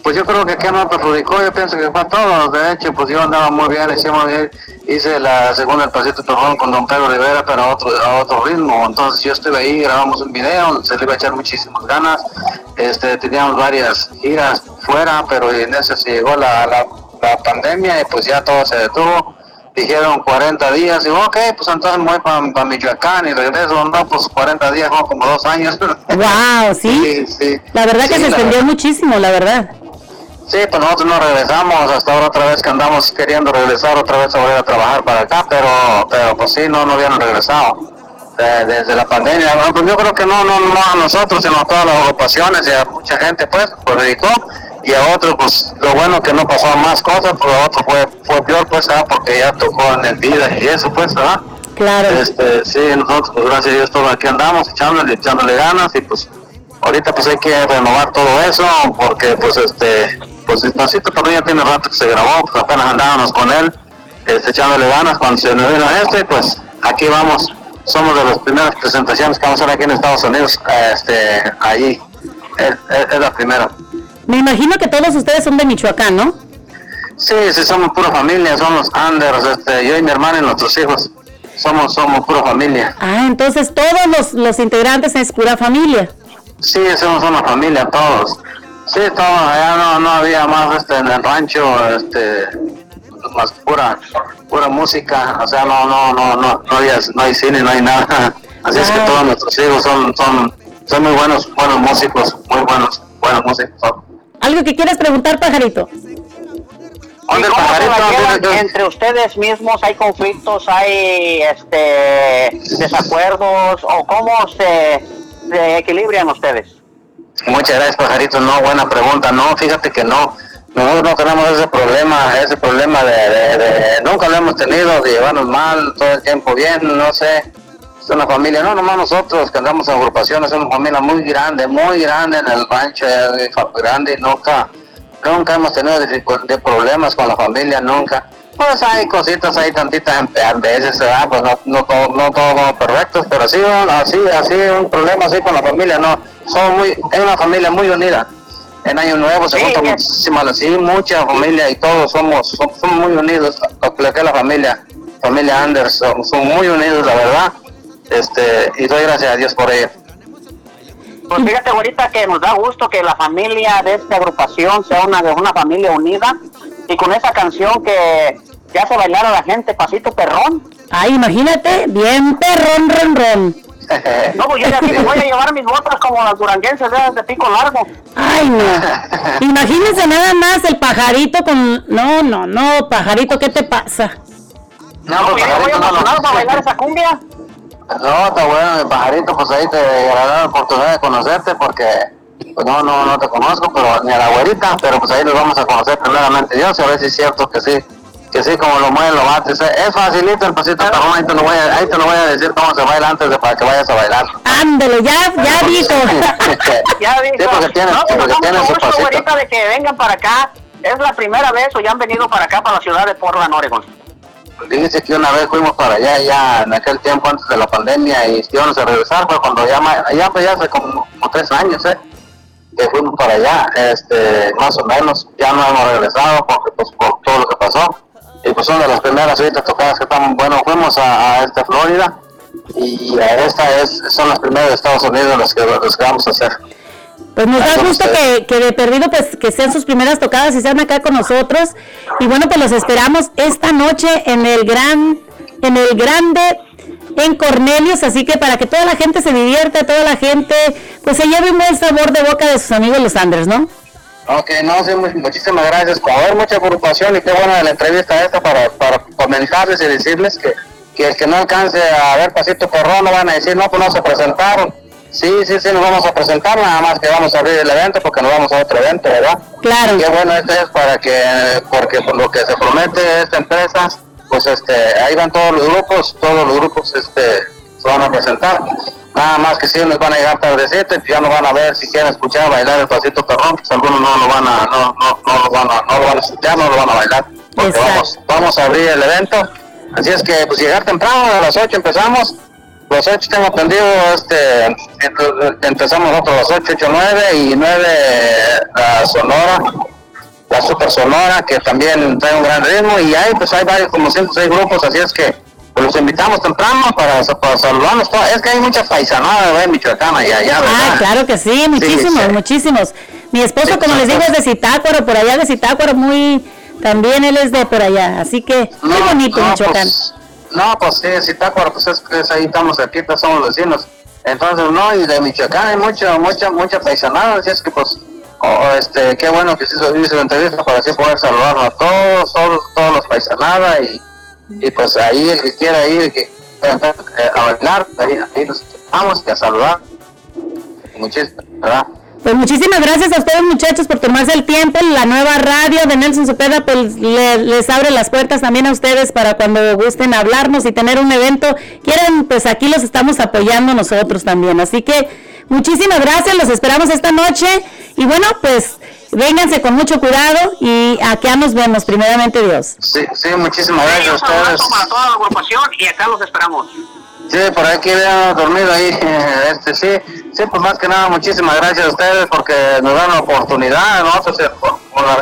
Speaker 6: Pues yo creo que aquí no perjudicó, yo pienso que fue a todos, de hecho, pues yo andaba muy bien, hicimos bien, hice la segunda el pasito perrón con Don Pedro Rivera, pero a otro, a otro ritmo, entonces yo estuve ahí, grabamos un video, se le iba a echar muchísimas ganas, este, teníamos varias giras fuera, pero en eso se llegó la, la, la pandemia y pues ya todo se detuvo, dijeron 40 días, y ok, pues entonces me voy para Michoacán y regreso, no, pues 40 días, como dos años.
Speaker 3: Wow, sí.
Speaker 6: Sí, sí.
Speaker 3: La verdad que se extendió
Speaker 6: verdad.
Speaker 3: muchísimo, la verdad.
Speaker 6: Sí, pues nosotros no regresamos, hasta ahora otra vez que andamos queriendo regresar otra vez a volver a trabajar para acá, pero, pero pues sí, no, no habían regresado. Desde la pandemia, bueno, pues yo creo que no, no, no a nosotros, sino a todas las ocupaciones y a mucha gente, pues, pues dedicó, y a otros, pues, lo bueno que no pasó más cosas, pero a otros fue, fue peor, pues, porque ya tocó en el vida y eso, pues, ¿verdad?
Speaker 3: Claro.
Speaker 6: Este, sí, nosotros, pues, gracias a Dios, todos aquí andamos, echándole, echándole ganas, y pues, ahorita pues hay que renovar todo eso, porque pues este, pues el pasito también ya tiene rato que se grabó, pues apenas andábamos con él, este, echándole ganas cuando se nos vino este, pues aquí vamos, somos de las primeras presentaciones que vamos a hacer aquí en Estados Unidos, este, allí, es, es- es la primera.
Speaker 3: Me imagino que todos ustedes son de Michoacán, ¿no?
Speaker 6: Sí, sí, somos pura familia, somos Anders, este, yo y mi hermana y nuestros hijos, somos, somos pura familia.
Speaker 3: Ah, entonces todos los, los integrantes es pura familia.
Speaker 6: Sí, somos una familia todos. Sí, todos, allá no, no había más este, en el rancho, este, más pura, pura música, o sea, no, no, no, no, no, había, no hay cine, no hay nada. Así es que todos nuestros hijos son, son, son muy buenos, buenos músicos, muy buenos, buenos músicos.
Speaker 3: ¿Algo que quieras preguntar, pajarito?
Speaker 6: ¿Dónde el
Speaker 14: ¿Cómo se la
Speaker 6: pajarito?
Speaker 14: entre ustedes mismos? ¿Hay conflictos? ¿Hay este desacuerdos? ¿O cómo se, se ustedes?
Speaker 6: Muchas gracias, pajarito. No, buena pregunta. No, fíjate que no. Nosotros no tenemos ese problema, ese problema de, nunca lo hemos tenido, de llevarnos mal, todo el tiempo bien, no sé. Es una familia, no nomás nosotros que andamos en agrupaciones, es una familia muy grande, muy grande en el rancho, eh, grande, nunca, nunca hemos tenido de problemas con la familia, nunca. Pues hay cositas, hay tantitas a veces, ¿verdad? pues no, no, todo, no todos vamos perfectos, pero sí, así, así, un problema así con la familia, no. Somos muy, es una familia muy unida. En Año Nuevo se
Speaker 14: Sí,
Speaker 6: junta
Speaker 14: ya.
Speaker 6: muchísima, sí, mucha familia y todos somos, somos, somos muy unidos, lo que es la familia, familia Anders, son, son muy unidos, la verdad, este, y doy gracias a Dios por ello.
Speaker 14: Pues fíjate, ahorita que nos da gusto que la familia de esta agrupación sea una una familia unida y con esa canción que, que hace bailar a la gente, Pasito Perrón.
Speaker 3: Ay, imagínate, bien perrón, ron, ron.
Speaker 14: No, pues yo de aquí me voy a llevar mis botas como las duranguenses de, de pico largo.
Speaker 3: Ay, no. Imagínense nada más el pajarito con... No, no, no, pajarito, ¿qué te pasa?
Speaker 6: No,
Speaker 14: pues yo voy emocionado para bailar esa cumbia.
Speaker 6: No, está bueno, mi pajarito, pues ahí te dará la oportunidad de conocerte porque pues no, no, no te conozco, pero ni a la güerita, pero pues ahí nos vamos a conocer primeramente Dios y a ver si es cierto que sí, que sí, como lo mueven los bates. Es facilito el pasito perrón, ahí te lo voy a, ahí te lo voy a decir cómo se baila antes de para que vayas a bailar.
Speaker 3: Ándale, ya, ya dijo.
Speaker 14: Ya dijo.
Speaker 6: Sí, porque tiene,
Speaker 14: no, pues
Speaker 6: porque
Speaker 14: nos
Speaker 6: tiene su
Speaker 14: gusto,
Speaker 6: pasito.
Speaker 14: güerita, de que vengan para acá. Es la primera vez o ya han venido para acá, para la ciudad de Portland, Oregon.
Speaker 6: Dice que una vez fuimos para allá, ya en aquel tiempo antes de la pandemia, y íbamos a regresar, fue cuando ya, ya, pues ya hace como, como tres años, ¿eh? Que fuimos para allá, este, más o menos, ya no hemos regresado porque, pues, por todo lo que pasó. Y pues son de las primeras ahorita tocadas que están, bueno, fuimos a, a esta Florida, y a esta es, son las primeras de Estados Unidos las que, las que vamos a hacer.
Speaker 3: Pues nos da gusto que, que de perdido pues que sean sus primeras tocadas y sean acá con nosotros. Y bueno, pues los esperamos esta noche en el gran, en el grande, en Cornelius, así que para que toda la gente se divierta, toda la gente pues se lleve un buen sabor de boca de sus amigos los Anders, ¿no?
Speaker 6: Ok, no, sí, mu- muchísimas gracias. Haber mucha preocupación y qué buena la entrevista esta para, para comentarles y decirles que, que el que no alcance a ver Pasito Perrón no van a decir, no, pues no se presentaron. Sí, sí, sí, nos vamos a presentar, nada más que vamos a abrir el evento porque nos vamos a otro evento, ¿verdad?
Speaker 3: Claro.
Speaker 6: Y qué bueno este es para que, porque por lo que se promete esta empresa, pues este, ahí van todos los grupos, todos los grupos este, se van a presentar. Nada más que si les van a llegar tardecito y ya no van a ver si quieren escuchar bailar el pasito perrón, pues algunos no lo van a, no, no, no lo van a, no lo van a escuchar, no lo van a bailar. Porque vamos, vamos a abrir el evento. Así es que pues llegar temprano, a las 8 empezamos. Los 8 tengo atendido, este, empezamos nosotros a las 8, 8, 9 y 9 la Sonora, la Super Sonora, que también trae un gran ritmo y ahí pues hay varios, como 106 grupos, así es que pues, los invitamos temprano para, para saludarnos. Es que hay mucha paisanada ¿verdad? en Michoacán allá, allá, ¿verdad?
Speaker 3: Ah, claro que sí, muchísimos,
Speaker 6: sí.
Speaker 3: muchísimos. Mi esposo, como les digo, es de Zitácuaro, por allá de Zitácuaro, muy, también él es de por allá, así que muy bonito
Speaker 6: no,
Speaker 3: Michoacán.
Speaker 6: Pues, no, pues sí, Zitácuaro, pues es, es ahí estamos cerquita, somos vecinos. Entonces, no, y de Michoacán hay mucha, mucha, mucha paisanada, así es que pues, oh, este, qué bueno que se hizo, la entrevista para así poder saludarnos a todos, todos, todos los paisanadas y, y pues ahí el que quiera ir, que eh, a bailar, ahí, ahí los vamos a saludar. Muchísimas, ¿verdad?
Speaker 3: Pues muchísimas gracias a ustedes muchachos por tomarse el tiempo. La nueva radio de Nelson Cepeda pues le- les abre las puertas también a ustedes para cuando gusten hablarnos y tener un evento. Quieren, pues aquí los estamos apoyando nosotros también. Así que muchísimas gracias, los esperamos esta noche. Y bueno, pues vénganse con mucho cuidado y acá nos vemos, primeramente Dios.
Speaker 6: Sí, sí, muchísimas gracias a ustedes.
Speaker 14: para toda la agrupación y acá los esperamos.
Speaker 6: Sí, por aquí habíamos dormido ahí, este sí, sí, pues más que nada muchísimas gracias a ustedes porque nos dan la oportunidad, nosotros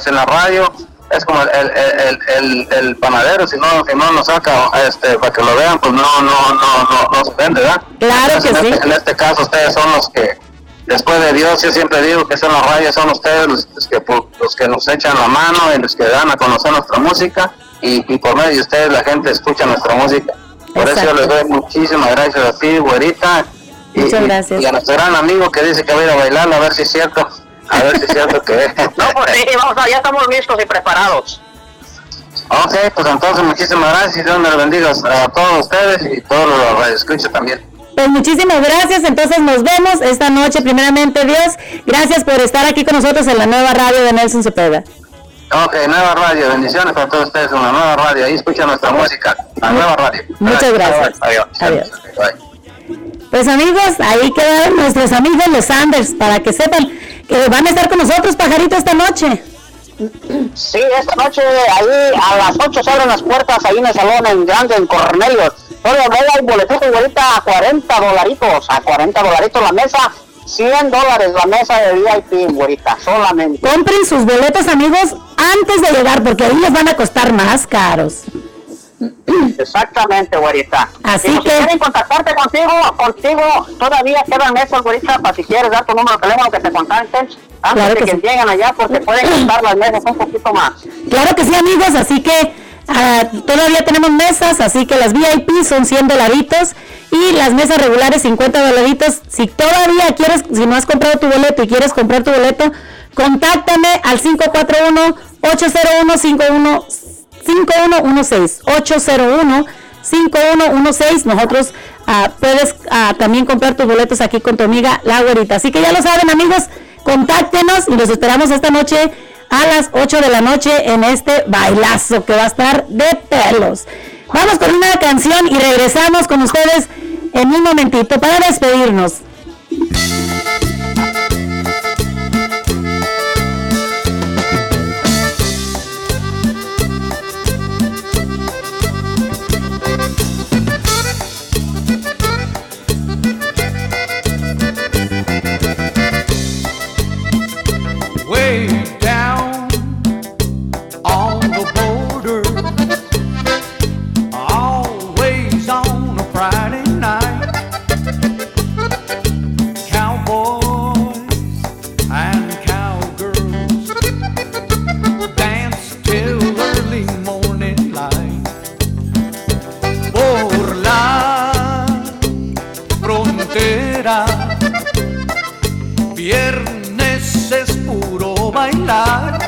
Speaker 6: en la radio es como el, el, el, el, el panadero, si no, si no nos saca este, para que lo vean, pues no, no, no, no, no se vende, ¿verdad?
Speaker 3: Claro
Speaker 6: Entonces,
Speaker 3: que
Speaker 6: en
Speaker 3: sí.
Speaker 6: Este, en este caso ustedes son los que, después de Dios, yo siempre digo que son las radios, son ustedes los, los que, por- los que nos echan la mano y los que dan a conocer nuestra música y, y por medio de ustedes la gente escucha nuestra música. Por eso les doy muchísimas gracias a ti, güerita. Y,
Speaker 3: Muchas
Speaker 6: y-
Speaker 3: gracias.
Speaker 6: Y a nuestro gran amigo que dice que va a ir a bailar, a ver si es cierto. A ver si es cierto que...
Speaker 14: No, pues sí, vamos a, ya estamos listos y preparados.
Speaker 6: ok, pues entonces muchísimas gracias y Dios me los bendiga a todos ustedes y todos los que escuchan también.
Speaker 3: Pues muchísimas gracias, entonces nos vemos esta noche, primeramente Dios. Gracias por estar aquí con nosotros en la nueva radio de Nelson Cepeda.
Speaker 6: Ok, nueva radio, bendiciones para todos ustedes en la nueva radio. Ahí escuchan nuestra música, la nueva radio.
Speaker 3: Muchas gracias.
Speaker 6: Adiós.
Speaker 3: Adiós.
Speaker 6: Bye.
Speaker 3: Pues amigos, ahí quedaron nuestros amigos los Sanders, para que sepan que van a estar con nosotros, pajarito, esta noche.
Speaker 14: Sí, esta noche ahí a las 8 se abren las puertas ahí en el salón en grande en Cornelius. Todavía no hay boletitos, güerita, a 40 dolaritos, a 40 dolaritos la mesa, 100 dólares la mesa de VIP, güerita, solamente.
Speaker 3: Compren sus boletos, amigos, antes de llegar, porque ahí les van a costar más caros.
Speaker 14: Exactamente, güerita.
Speaker 3: Así
Speaker 14: Y
Speaker 3: que-
Speaker 14: Si quieren contactarte contigo, contigo todavía quedan mesas, güerita, para si quieres dar tu número de teléfono que te contacten antes
Speaker 3: Claro
Speaker 14: de
Speaker 3: que
Speaker 14: que,
Speaker 3: sí.
Speaker 14: lleguen allá, porque pueden costar las mesas un poquito más.
Speaker 3: Claro que sí, amigos, así que ah, todavía tenemos mesas, así que las VIP son 100 dolaritos y las mesas regulares 50 dolaritos. Si todavía quieres, si no has comprado tu boleto y quieres comprar tu boleto, contáctame al 541-801-51 5116 801 5116 nosotros ah, puedes ah, también comprar tus boletos aquí con tu amiga la güerita así que ya lo saben amigos contáctenos y los esperamos esta noche a las 8 de la noche en este bailazo que va a estar de pelos vamos con una canción y regresamos con ustedes en un momentito para despedirnos
Speaker 5: Viernes es puro bailar.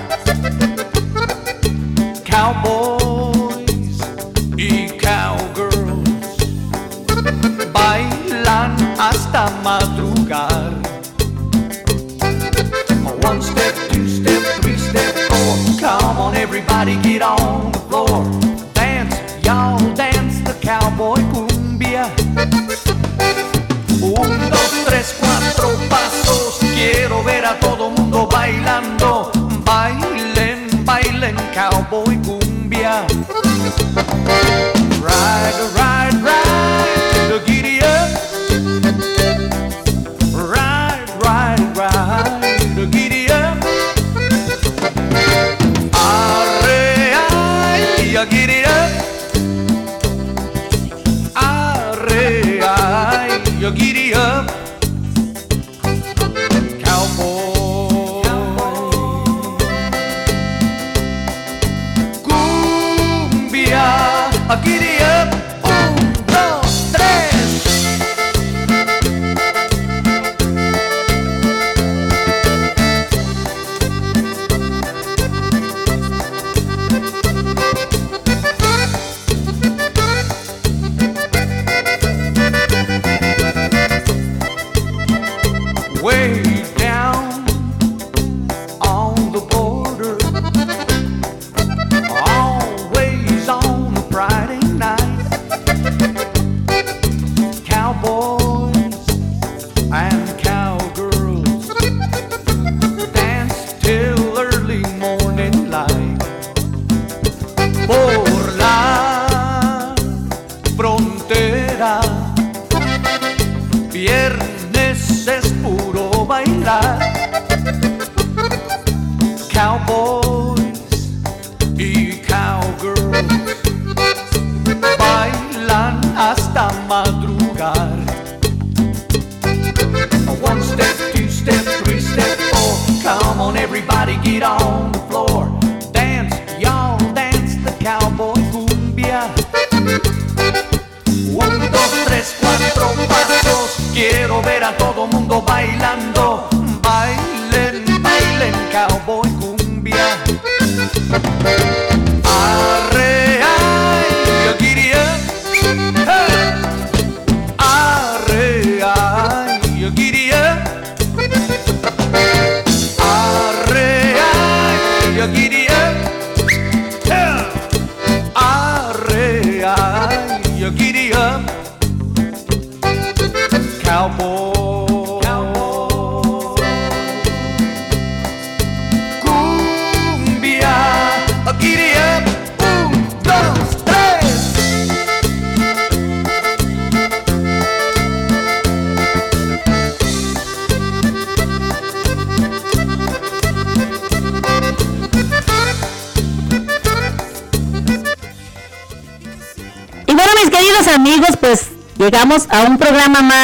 Speaker 5: Cowboys y cowgirls bailan hasta madrugar. One step, two step, three step, four. Come on, everybody, get on.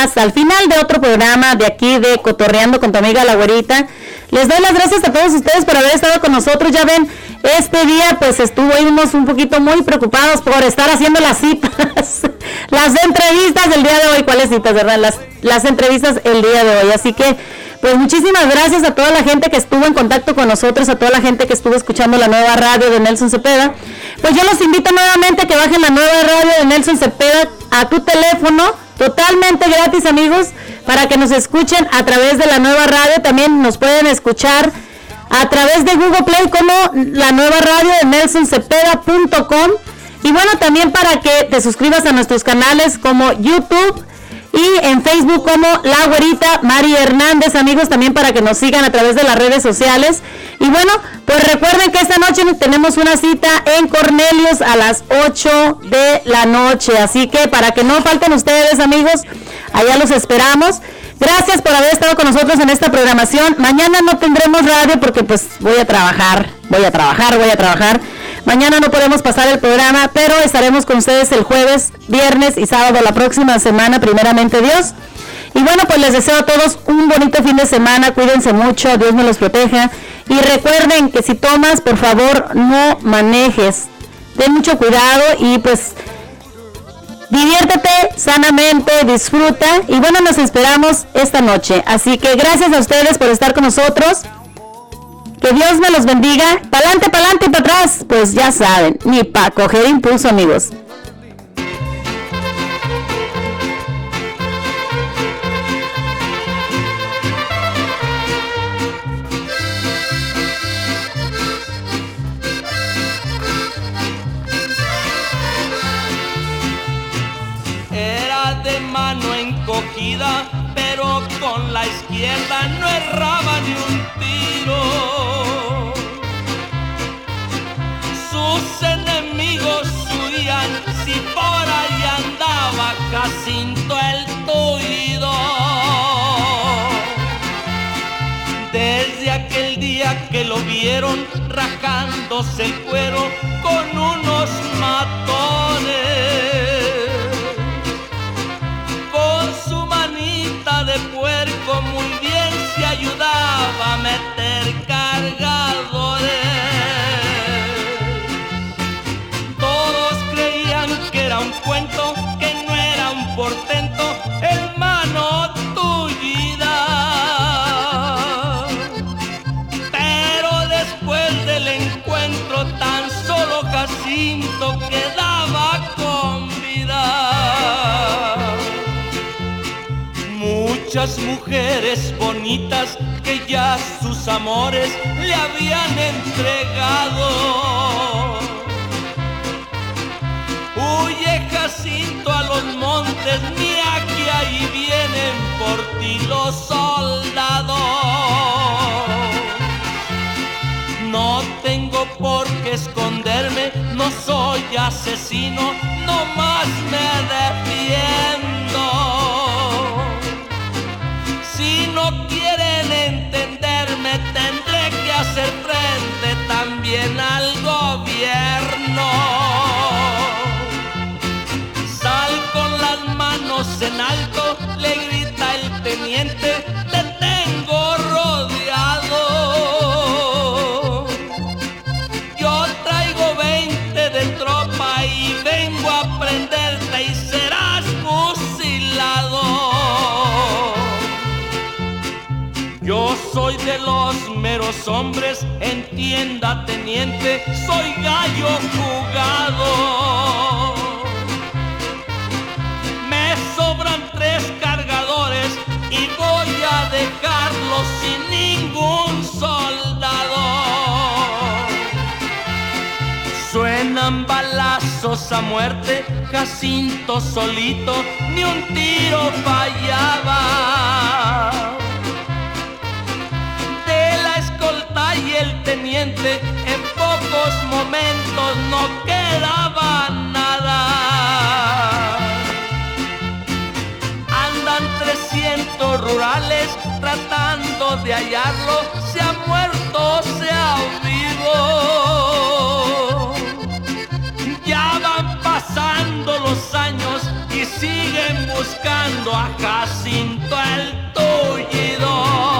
Speaker 3: Más, al final de otro programa de aquí de Cotorreando con tu amiga la güerita. Les doy las gracias a todos ustedes por haber estado con nosotros. Ya ven, este día pues estuvimos un poquito muy preocupados por estar haciendo las citas, las entrevistas del día de hoy. ¿Cuáles citas, verdad? Las, las entrevistas el día de hoy. Así que pues muchísimas gracias a toda la gente que estuvo en contacto con nosotros, a toda la gente que estuvo escuchando la nueva radio de Nelson Cepeda. Pues yo los invito nuevamente a que bajen la nueva radio de Nelson Cepeda a tu teléfono, totalmente gratis amigos, para que nos escuchen a través de la nueva radio. También nos pueden escuchar a través de Google Play como la nueva radio de nelsoncepeda.com. Y bueno, también para que te suscribas a nuestros canales como YouTube y en Facebook como La Güerita Mari Hernández, amigos, también para que nos sigan a través de las redes sociales. Y bueno, pues recuerden que esta noche tenemos una cita en Cornelius a las 8 de la noche. Así que para que no falten ustedes, amigos, allá los esperamos. Gracias por haber estado con nosotros en esta programación. Mañana no tendremos radio porque pues voy a trabajar, voy a trabajar, voy a trabajar. Mañana no podemos pasar el programa, pero estaremos con ustedes el jueves, viernes y sábado la próxima semana, primeramente Dios. Y bueno, pues les deseo a todos un bonito fin de semana, cuídense mucho, Dios me los proteja. Y recuerden que si tomas, por favor, no manejes. Ten mucho cuidado y pues diviértete sanamente, disfruta y bueno, nos esperamos esta noche. Así que gracias a ustedes por estar con nosotros. Que Dios me los bendiga. Pa'lante, pa'lante y para atrás. Pues ya saben, ni para coger impulso, amigos.
Speaker 1: Era de mano encogida, pero con la izquierda no erraba ni un si por ahí andaba Jacinto el tuido. Desde aquel día que lo vieron rajándose el cuero con unos matones con su manita de puerco muy muchas mujeres bonitas que ya sus amores le habían entregado. Huye Jacinto a los montes, mira que ahí vienen por ti los soldados. No tengo por qué esconderme, no soy asesino, no más me defiendo. Tendré que hacer frente también al Yo soy de los meros hombres, entienda teniente, soy gallo jugado. Me sobran tres cargadores y voy a dejarlos sin ningún soldado. Suenan balazos a muerte, Jacinto solito, ni un tiro fallaba. En pocos momentos no quedaba nada. Andan 300 rurales tratando de hallarlo, se ha muerto, se ha vivo. Ya van pasando los años y siguen buscando a Jacinto el tullido.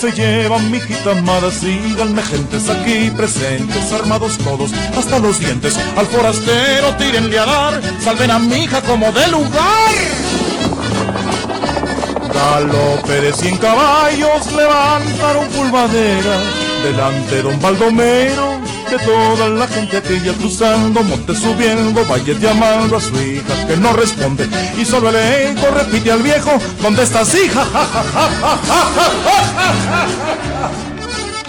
Speaker 16: Se llevan mi hijita amada, síganme gentes aquí presentes, armados todos hasta los dientes. Al forastero tírenle a dar, salven a mi hija como de lugar. Galope de cien caballos levantaron pulvadera delante don Baldomero que toda la gente aquella cruzando, monte subiendo, vaya llamando a su hija que no responde. Y solo el eco repite al viejo, ¿dónde estás hija?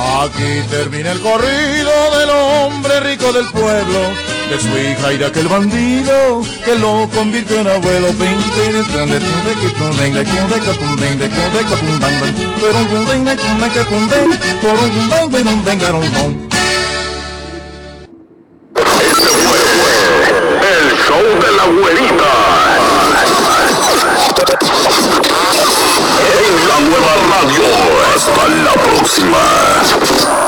Speaker 16: Aquí termina el corrido del hombre rico del pueblo, de su hija y de aquel bandido que lo convirtió en abuelo.
Speaker 17: En